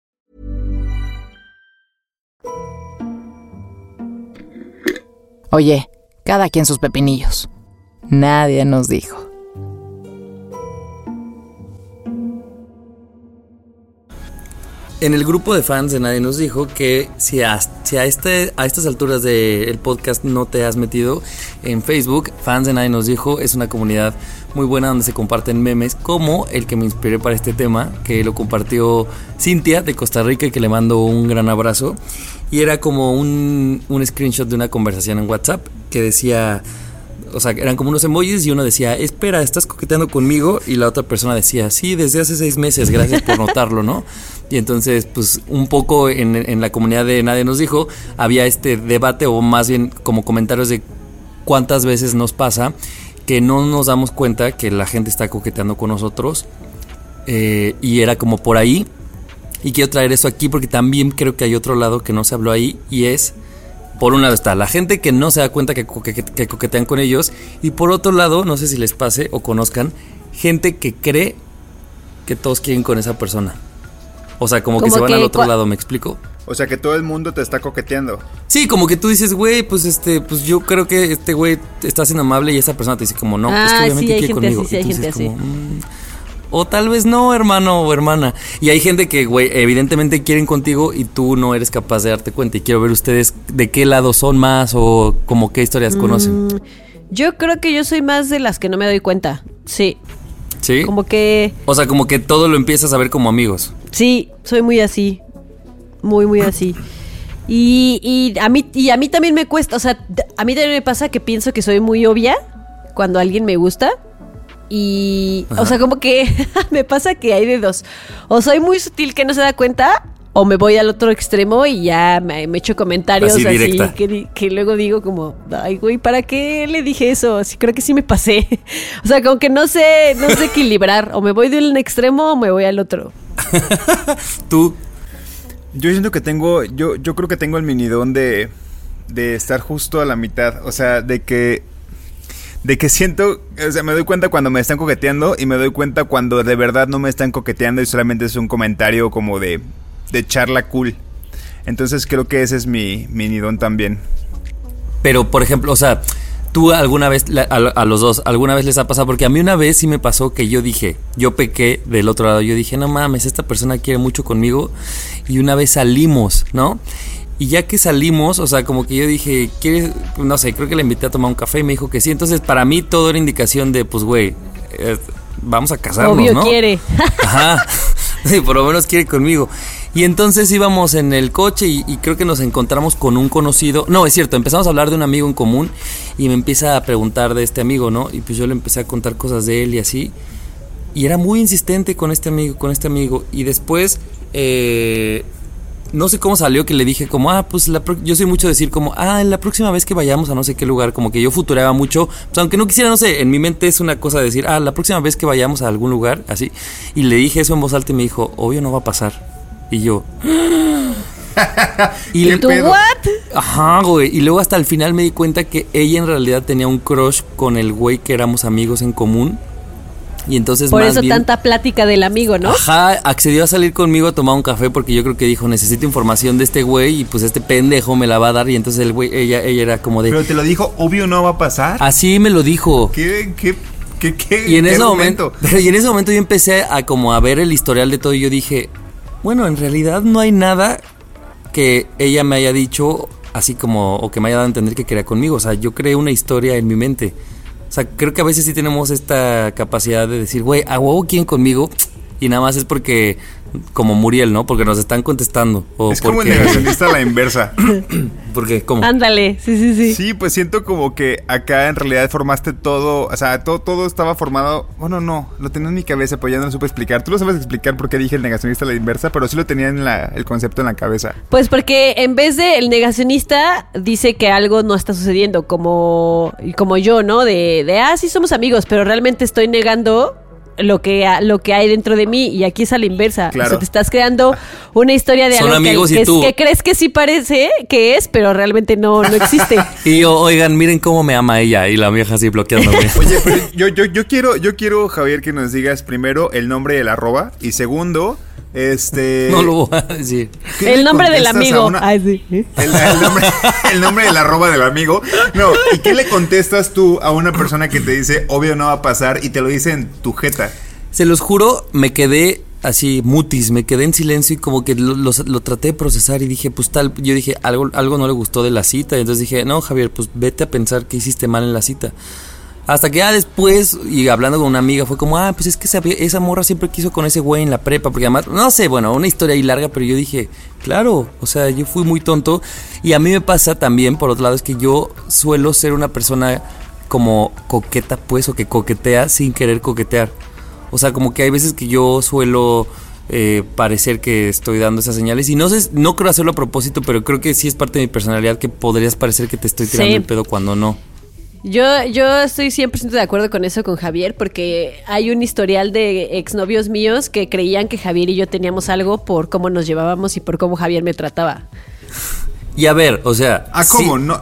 Oye, cada quien sus pepinillos. Nadie nos dijo. En el grupo de fans de Nadie nos dijo que si a, si a, este, a estas alturas del podcast no te has metido en Facebook, fans de Nadie nos dijo es una comunidad muy buena donde se comparten memes como el que me inspiré para este tema, que lo compartió Cintia de Costa Rica y que le mando un gran abrazo. Y era como un, un screenshot de una conversación en WhatsApp que decía, o sea, eran como unos emojis y uno decía, espera, estás coqueteando conmigo. Y la otra persona decía, sí, desde hace seis meses, gracias por [LAUGHS] notarlo, ¿no? Y entonces, pues un poco en, en la comunidad de Nadie nos dijo, había este debate o más bien como comentarios de cuántas veces nos pasa que no nos damos cuenta que la gente está coqueteando con nosotros. Eh, y era como por ahí. Y quiero traer eso aquí porque también creo que hay otro lado que no se habló ahí y es por un lado está la gente que no se da cuenta que, que coquetean con ellos y por otro lado, no sé si les pase o conozcan, gente que cree que todos quieren con esa persona. O sea, como, que se van que al otro lado, ¿me explico? O sea que todo el mundo te está coqueteando. Sí, como que tú dices, güey, pues este, pues yo creo que este güey está siendo amable y esa persona te dice como, no, es que Ah, obviamente sí, hay quiere gente conmigo. así, sí, Y hay tú gente dices así. como, "Mm". O tal vez no, hermano o hermana. Y hay gente que, güey, evidentemente quieren contigo y tú no eres capaz de darte cuenta. Y quiero ver ustedes de qué lado son más o como qué historias conocen. Mm, Yo creo que yo soy más de las que no me doy cuenta. Sí. ¿Sí? Como que O sea, como que todo lo empiezas a ver como amigos. Sí, soy muy así. Muy, muy así. Y, y a mí, y a mí también me cuesta, o sea, a mí también me pasa que pienso que soy muy obvia cuando alguien me gusta. Y, o sea, como que [LAUGHS] me pasa que hay de dos. O soy muy sutil que no se da cuenta, o me voy al otro extremo y ya me, me echo comentarios Así, así, que, luego digo como, ay, güey, ¿para qué le dije eso? Sí, creo que sí me pasé. [LAUGHS] O sea, como que no sé, no sé equilibrar. O me voy de un extremo o me voy al otro. [LAUGHS] Tú, Yo siento que tengo, yo, yo creo que tengo el minidón de, de estar justo a la mitad. O sea, de que, de que siento, o sea, me doy cuenta cuando me están coqueteando y me doy cuenta cuando de verdad no me están coqueteando y solamente es un comentario como de, de charla cool. Entonces creo que ese es mi minidón también. Pero, por ejemplo, o sea, tú alguna vez, a, a los dos, alguna vez les ha pasado, porque a mí una vez sí me pasó que yo dije, yo pequé del otro lado, yo dije, no mames, esta persona quiere mucho conmigo, y una vez salimos, ¿no? Y ya que salimos, o sea, como que yo dije, ¿quieres? No sé, creo que le invité a tomar un café y me dijo que sí. Entonces, para mí todo era indicación de, pues, güey, eh, vamos a casarnos, Obvio ¿no? quiere. Ajá. [LAUGHS] [LAUGHS] Sí, por lo menos quiere conmigo. Y entonces íbamos en el coche y, y creo que nos encontramos con un conocido. No, es cierto, empezamos a hablar de un amigo en común y me empieza a preguntar de este amigo, ¿no? Y pues yo le empecé a contar cosas de él y así. Y era muy insistente con este amigo, con este amigo. Y después, eh, no sé cómo salió que le dije como, ah, pues la pro- yo soy mucho de decir como, ah, en la próxima vez que vayamos a no sé qué lugar, como que yo futureaba mucho, pues aunque no quisiera, no sé, en mi mente es una cosa de decir, ah, la próxima vez que vayamos a algún lugar, así, y le dije eso en voz alta y me dijo, obvio no va a pasar. Y yo, [LAUGHS] y ¿Qué ¿Tú what? Ajá, güey. Y luego hasta el final me di cuenta que ella en realidad tenía un crush con el güey que éramos amigos en común. Y entonces Por más eso bien- tanta plática del amigo, ¿no? Ajá, accedió a salir conmigo a tomar un café porque yo creo que dijo, necesito información de este güey y pues este pendejo me la va a dar y entonces el güey, ella, ella era como de... Pero te lo dijo, obvio no va a pasar. Así me lo dijo. ¿Qué, qué, qué, qué- Y en qué ese momento, pero [LAUGHS] y en ese momento yo empecé a como a ver el historial de todo y yo dije, bueno, en realidad no hay nada que ella me haya dicho así como, o que me haya dado a entender que quería conmigo. O sea, yo creé una historia en mi mente. O sea, creo que a veces sí tenemos esta capacidad de decir, güey, a huevo quién conmigo. Y nada más es porque, como Muriel, ¿no? Porque nos están contestando. O Es como el negacionista a la [LAUGHS] inversa. [COUGHS] porque, ¿cómo? Ándale, sí, sí, sí. Sí, pues siento como que acá en realidad formaste todo, o sea, todo, todo estaba formado, bueno, no, lo tenía en mi cabeza, pero ya no lo supe explicar. Tú lo sabes explicar por qué dije el negacionista a la inversa, pero sí lo tenía en la, el concepto en la cabeza. Pues porque en vez de el negacionista dice que algo no está sucediendo, como, como yo, ¿no? De, de, ah, sí somos amigos, pero realmente estoy negando lo que, lo que hay dentro de mí y aquí es a la inversa. Claro. O sea, te estás creando una historia de Son algo que- amigos y que, es- tú- que crees que sí parece que es, pero realmente no, no existe. [LAUGHS] Y yo, oigan, miren cómo me ama ella. Y la vieja así bloqueándome. [LAUGHS] Oye, pero yo, yo, yo quiero, yo quiero, Javier, que nos digas primero el nombre del arroba y segundo, este... [LAUGHS] no lo voy a decir. ¿qué el nombre del amigo. una- Ay, sí. El, el nombre, el nombre del arroba del amigo. No, ¿y qué le contestas tú a una persona que te dice, obvio no va a pasar, y te lo dice en tu jeta? Se los juro, me quedé así mutis, me quedé en silencio y como que lo, lo- lo traté de procesar y dije, pues tal, yo dije, algo, algo no le gustó de la cita. Y entonces dije, no, Javier, pues vete a pensar que hiciste mal en la cita. Hasta que ya después, y hablando con una amiga, fue como, ah, pues es que esa, esa morra siempre quiso con ese güey en la prepa, porque además, no sé, bueno, una historia ahí larga, pero yo dije, claro, o sea, yo fui muy tonto. Y a mí me pasa también, por otro lado, es que yo suelo ser una persona como coqueta, pues, o que coquetea sin querer coquetear. O sea, como que hay veces que yo suelo eh, parecer que estoy dando esas señales. Y no sé, no creo hacerlo a propósito, pero creo que sí es parte de mi personalidad que podrías parecer que te estoy tirando Sí. el pedo cuando no. Yo, yo estoy 100% de acuerdo con eso con Javier, porque hay un historial de exnovios míos que creían que Javier y yo teníamos algo por cómo nos llevábamos y por cómo Javier me trataba. Y a ver, o sea. Ah, sí- ¿cómo? No,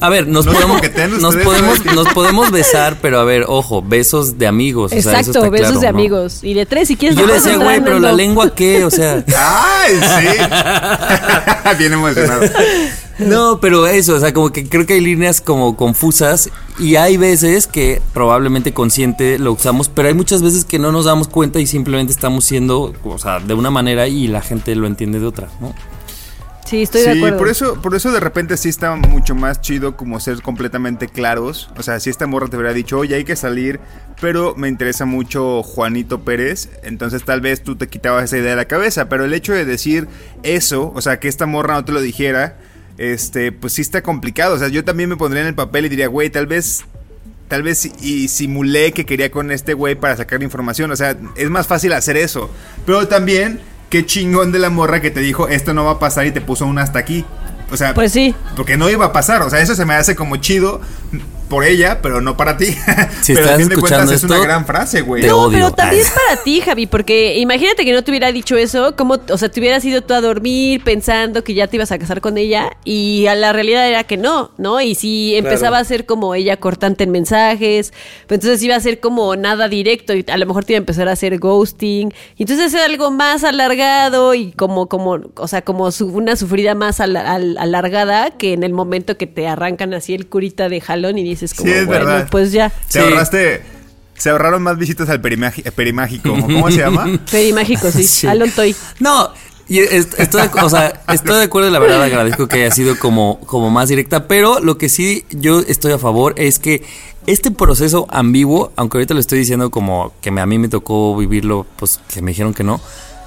A ver, nos ¿No se podemos, nos, podemos, nos podemos besar, pero a ver, ojo, besos de amigos. o sea, eso Exacto, está besos claro, de ¿no? amigos. Y de tres, si Y quieres. yo le decía, güey, pero la andando". lengua qué, o sea. [LAUGHS] ¡Ay, sí! [LAUGHS] [LAUGHS] Bien emocionado. No, pero eso, o sea, como que creo que hay líneas como confusas y hay veces que probablemente consciente lo usamos, pero hay muchas veces que no nos damos cuenta y simplemente estamos siendo, o sea, de una manera y la gente lo entiende de otra, ¿no? Sí, estoy de sí, acuerdo. por eso, por eso de repente sí está mucho más chido como ser completamente claros. O sea, si esta morra te hubiera dicho, oye, hay que salir, pero me interesa mucho Juanito Pérez, entonces tal vez tú te quitabas esa idea de la cabeza. Pero el hecho de decir eso, o sea, que esta morra no te lo dijera, este, pues sí está complicado. O sea, yo también me pondría en el papel y diría, güey, tal vez Tal vez y simulé que quería con este güey para sacar información. O sea, es más fácil hacer eso. Pero también, qué chingón de la morra que te dijo, esto no va a pasar y te puso un hasta aquí. O sea, Pues sí. porque no iba a pasar. O sea, eso se me hace como chido por ella, pero no para ti. [LAUGHS] Si pero estás a fin de cuentas es una gran frase, güey. No, odio. pero también es para ti, Javi, porque imagínate que no te hubiera dicho eso, como, o sea, te hubieras ido tú a dormir pensando que ya te ibas a casar con ella y a la realidad era que no, ¿no? Y si empezaba a ser como ella cortante en mensajes, pues entonces iba a ser como nada directo y a lo mejor te iba a empezar a hacer ghosting, y entonces era algo más alargado y como, como, o sea, como su- una sufrida más al- al- alargada que en el momento que te arrancan así el curita de jalón y dices como, Sí, es bueno, verdad. pues ya. Te Sí. ahorraste. Se ahorraron más visitas al perimágico. ¿Cómo se llama? [LAUGHS] Freddy Mágico, sí. Sí. Alon Toy. No, y est- estoy, de- o sea, estoy de acuerdo, la verdad agradezco que haya sido como, como más directa, pero lo que sí yo estoy a favor es que este proceso ambiguo, aunque ahorita lo estoy diciendo como que me- a mí me tocó vivirlo, pues que me dijeron que no,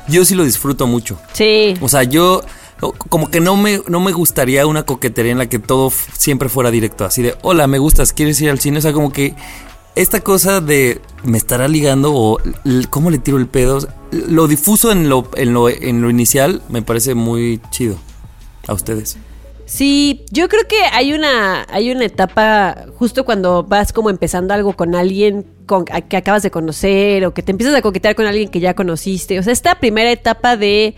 yo sí lo disfruto mucho. Sí. O sea, yo como que no me, no me gustaría una coquetería en la que todo siempre fuera directo, así de, hola, me gustas, ¿quieres ir al cine? O sea, como que esta cosa de me estará ligando o cómo le tiro el pedo, lo difuso en lo, en lo, en lo inicial me parece muy chido a ustedes. Sí, yo creo que hay una, hay una etapa justo cuando vas como empezando algo con alguien con, que acabas de conocer o que te empiezas a coquetear con alguien que ya conociste. O sea, esta primera etapa de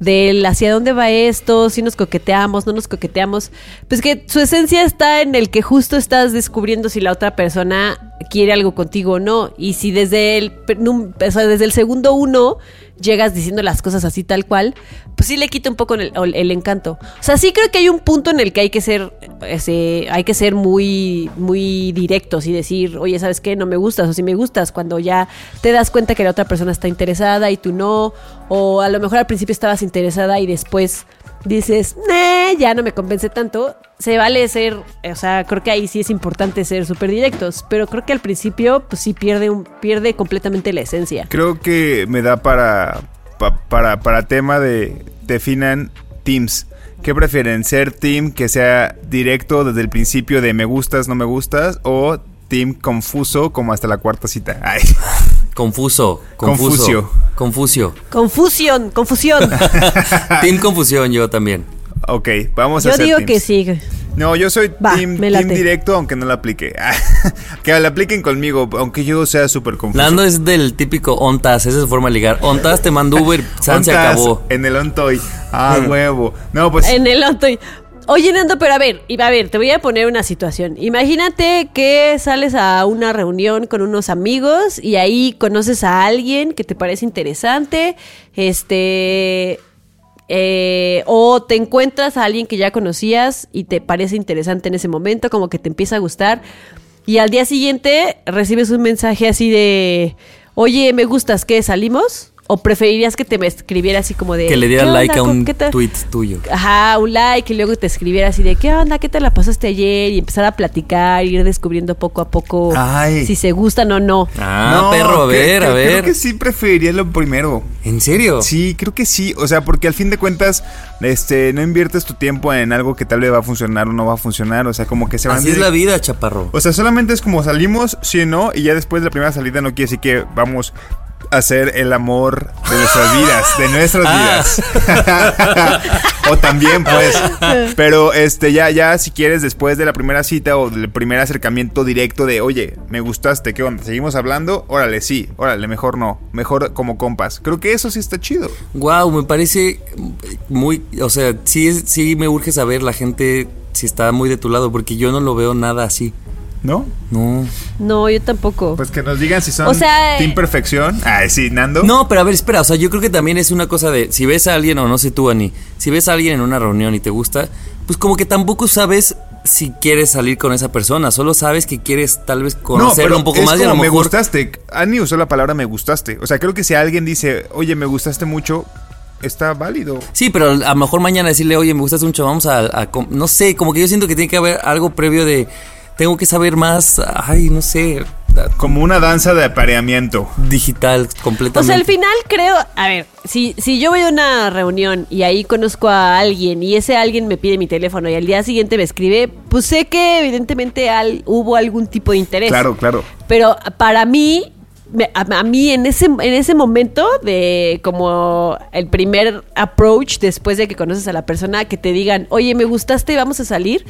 del hacia dónde va esto, si nos coqueteamos, no nos coqueteamos, pues que su esencia está en el que justo estás descubriendo si la otra persona quiere algo contigo o no. Y si desde el, desde el segundo uno llegas diciendo las cosas así tal cual, pues sí le quita un poco el, encanto. O sea, sí creo que hay un punto en el que hay que ser, hay que ser muy, muy directos y decir, oye, ¿sabes qué? No me gustas o si me gustas, cuando ya te das cuenta que la otra persona está interesada y tú no, o a lo mejor al principio estabas interesada y después dices, "Nah, ya no me convence tanto, se vale ser, o sea, creo que ahí sí es importante ser súper directos, pero creo que al principio, pues sí pierde, un, pierde completamente la esencia. Creo que me da para, pa- para, para tema de definan teams. ¿Qué prefieren? ¿Ser team que sea directo desde el principio de me gustas, no me gustas? ¿O team confuso como hasta la cuarta cita? Ay. Confuso, Confusio. confuso. Confusio. Confusión, confusión. [LAUGHS] Team Confusión, yo también. Ok, vamos a Yo hacer digo teams. que sí. No, yo soy Va, team, directo, aunque no lo aplique. [LAUGHS] que lo apliquen conmigo, aunque yo sea súper confuso. Nando es del típico ontas, esa es su forma de ligar. Ontas te mandó Uber, [LAUGHS] San se acabó. En el ontoy. Ah, huevo. No, pues. En el estoy. Oye, Nando, pero a ver, y a ver, te voy a poner una situación. Imagínate que sales a una reunión con unos amigos y ahí conoces a alguien que te parece interesante, este, eh, o te encuentras a alguien que ya conocías y te parece interesante en ese momento, como que te empieza a gustar, y al día siguiente recibes un mensaje así de, oye, me gustas, ¿qué? ¿Salimos? ¿O preferirías que te me escribiera así como de... Que le "¿Qué diera onda? like a ¿Con un qué tal?" tweet tuyo. Ajá, un like y luego te escribiera así de qué onda, qué te la pasaste ayer y empezar a platicar, ir descubriendo poco a poco Ay. si se gustan o no. Ah, No, perro, a ver, a ver. Creo que sí preferiría lo primero. ¿En serio? Sí, creo que sí. O sea, porque al fin de cuentas, este, no inviertes tu tiempo en algo que tal vez va a funcionar o no va a funcionar. O sea, como que se van Así es la vida, chaparro. O sea, solamente es como salimos, sí o no, y ya después de la primera salida no quiere decir que vamos hacer el amor de nuestras vidas, de nuestras Ah. vidas. [LAUGHS] o también, pues. Pero este, ya, ya, si quieres, después de la primera cita o del primer acercamiento directo de, oye, me gustaste, ¿qué onda? ¿Seguimos hablando? Órale, sí, órale, mejor no, mejor como compas. Creo que eso sí está chido. Wow, me parece muy, o sea, sí, sí me urge saber la gente si está muy de tu lado, porque yo no lo veo nada así. ¿No? No. No, yo tampoco. Pues que nos digan si son O sea, Team Perfección. Ay, sí, Nando. No, pero a ver, espera, o sea, yo creo que también es una cosa de, si ves a alguien, o no sé tú, Ani, si ves a alguien en una reunión y te gusta, pues como que tampoco sabes si quieres salir con esa persona, solo sabes que quieres tal vez conocerlo un poco es más y a lo como mejor... me gustaste. Annie usó la palabra me gustaste. O sea, creo que si alguien dice, oye, me gustaste mucho, está válido. Sí, pero a lo mejor mañana decirle, oye, me gustas mucho, vamos a, a com-". No sé, como que yo siento que tiene que haber algo previo de... Tengo que saber más, ay, no sé, Como una danza de apareamiento. digital O completamente. sea, al final creo, a ver, si, si yo voy a una reunión y ahí conozco a alguien y ese alguien me pide mi teléfono y al día siguiente me escribe, pues sé que evidentemente al- hubo algún tipo de interés. Claro, claro. Pero para mí, me- a, a mí en ese, en ese momento de como el primer approach después de que conoces a la persona, que te digan, oye, me gustaste, vamos a salir.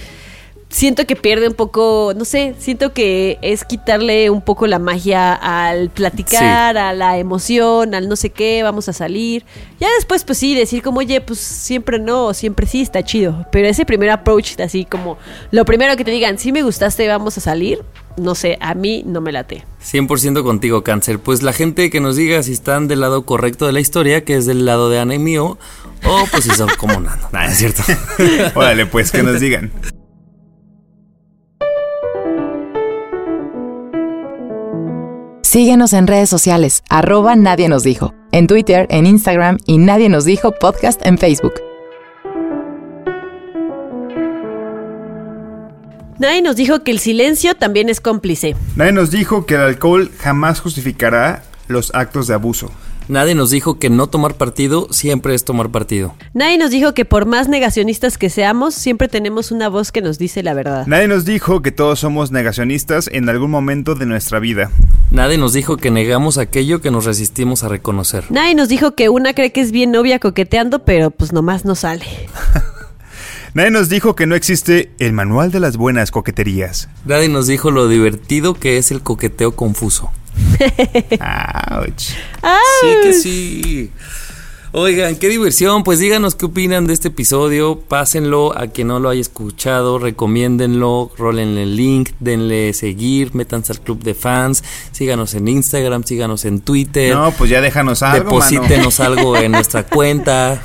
Siento que pierde un poco, no sé, siento que es quitarle un poco la magia al platicar, a la emoción, al no sé qué, vamos a salir. Ya después, pues sí, decir como, oye, pues siempre no, siempre sí, está chido. Pero ese primer approach, así como, lo primero que te digan, si me gustaste, vamos a salir, no sé, a mí no me late. 100% contigo, Cáncer. Pues la gente que nos diga si están del lado correcto de la historia, que es del lado de Ana y mío, o pues si son como [LAUGHS] Nando. Nah, es cierto. [LAUGHS] Órale, pues que nos digan. Síguenos en redes sociales, arroba Nadie nos dijo, en Twitter, en Instagram y Nadie nos dijo podcast en Facebook. Nadie nos dijo que el silencio también es cómplice. Nadie nos dijo que el alcohol jamás justificará los actos de abuso. Nadie nos dijo que no tomar partido siempre es tomar partido. Nadie nos dijo que por más negacionistas que seamos, siempre tenemos una voz que nos dice la verdad. Nadie nos dijo que todos somos negacionistas en algún momento de nuestra vida. Nadie nos dijo que negamos aquello que nos resistimos a reconocer. Nadie nos dijo que una cree que es bien novia coqueteando, pero pues nomás no sale. [LAUGHS] Nadie nos dijo que no existe el manual de las buenas coqueterías. Nadie nos dijo lo divertido que es el coqueteo confuso. Ouch. Sí que sí. Oigan, qué diversión. Pues díganos qué opinan de este episodio. Pásenlo a quien no lo haya escuchado. Recomiéndenlo. Rolenle el link. Denle seguir. Métanse al club de fans. Síganos en Instagram. Síganos en Twitter. No, pues ya déjanos algo, Deposítenos [LAUGHS] algo en nuestra cuenta.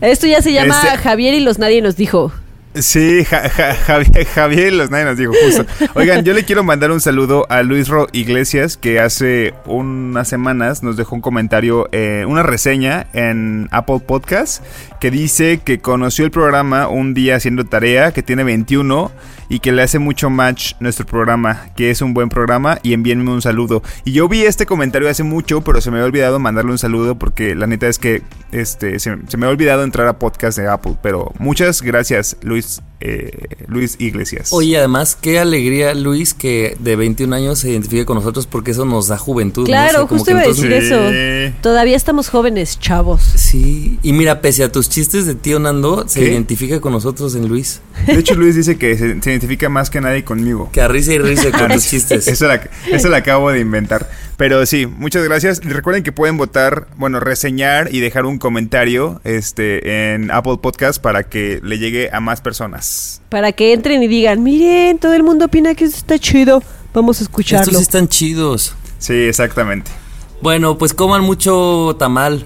Esto ya se llama Este- Javier y los nadie nos dijo. Sí, Ja- Ja- Javier, Javier los nadie nos dijo justo. Oigan, yo le quiero mandar un saludo a Luis Ro Iglesias, que hace unas semanas nos dejó un comentario, eh, una reseña en Apple Podcast, que dice que conoció el programa un día haciendo tarea, que tiene 21 y que le hace mucho match nuestro programa, que es un buen programa y envíenme un saludo. Y yo vi este comentario hace mucho, pero se me había olvidado mandarle un saludo porque la neta es que este se, se me ha olvidado entrar a podcast de Apple, pero muchas gracias Luis eh, Luis Iglesias. Oye, además, qué alegría, Luis, que de 21 años se identifique con nosotros porque eso nos da juventud. ¿no? Claro, O sea, como justo iba a entonces- decir eso. Todavía estamos jóvenes, chavos. Sí, y mira, pese a tus chistes de tío Nando, se ¿Qué? identifica con nosotros en Luis. De hecho Luis dice que se, se identifica más que nadie conmigo. Que a risa y risa con tus chistes. Eso la, eso la acabo de inventar. Pero sí, muchas gracias. Y Recuerden que pueden votar, bueno, reseñar y dejar un comentario este, en Apple Podcast para que le llegue a más personas. Para que entren y digan, miren, todo el mundo opina que esto está chido. Vamos a escucharlo. Estos están chidos. Sí, exactamente. Bueno, pues coman mucho tamal.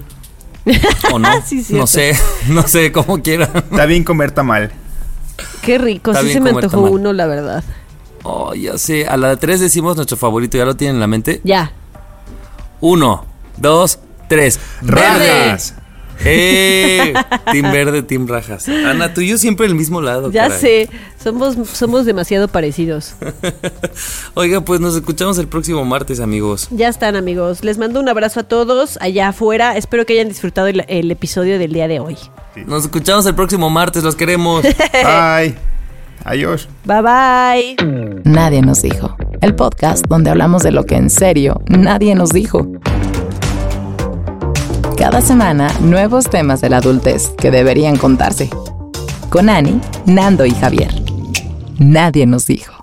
¿O no? [LAUGHS] Sí, no sé, [LAUGHS] no sé, como quieran. Está bien comer tamal. Qué rico, Está sí se me antojó tamal. uno, la verdad. Oh, ya sé. A la 3 decimos nuestro favorito, ¿ya lo tienen en la mente? Ya. Uno, dos, tres. ¡Rajas! ¡Eh! Team verde, team rajas. Ana, tú y yo siempre en el mismo lado. Ya caray. sé, somos, somos demasiado parecidos. [LAUGHS] Oiga, pues nos escuchamos el próximo martes, amigos. Ya están, amigos. Les mando un abrazo a todos allá afuera. Espero que hayan disfrutado el, el episodio del día de hoy. Nos escuchamos el próximo martes, los queremos. [LAUGHS] Bye. Adiós. Bye bye. Nadie nos dijo. El podcast donde hablamos de lo que en serio nadie nos dijo. Cada semana, nuevos temas de la adultez que deberían contarse. Con Ani, Nando y Javier. Nadie nos dijo.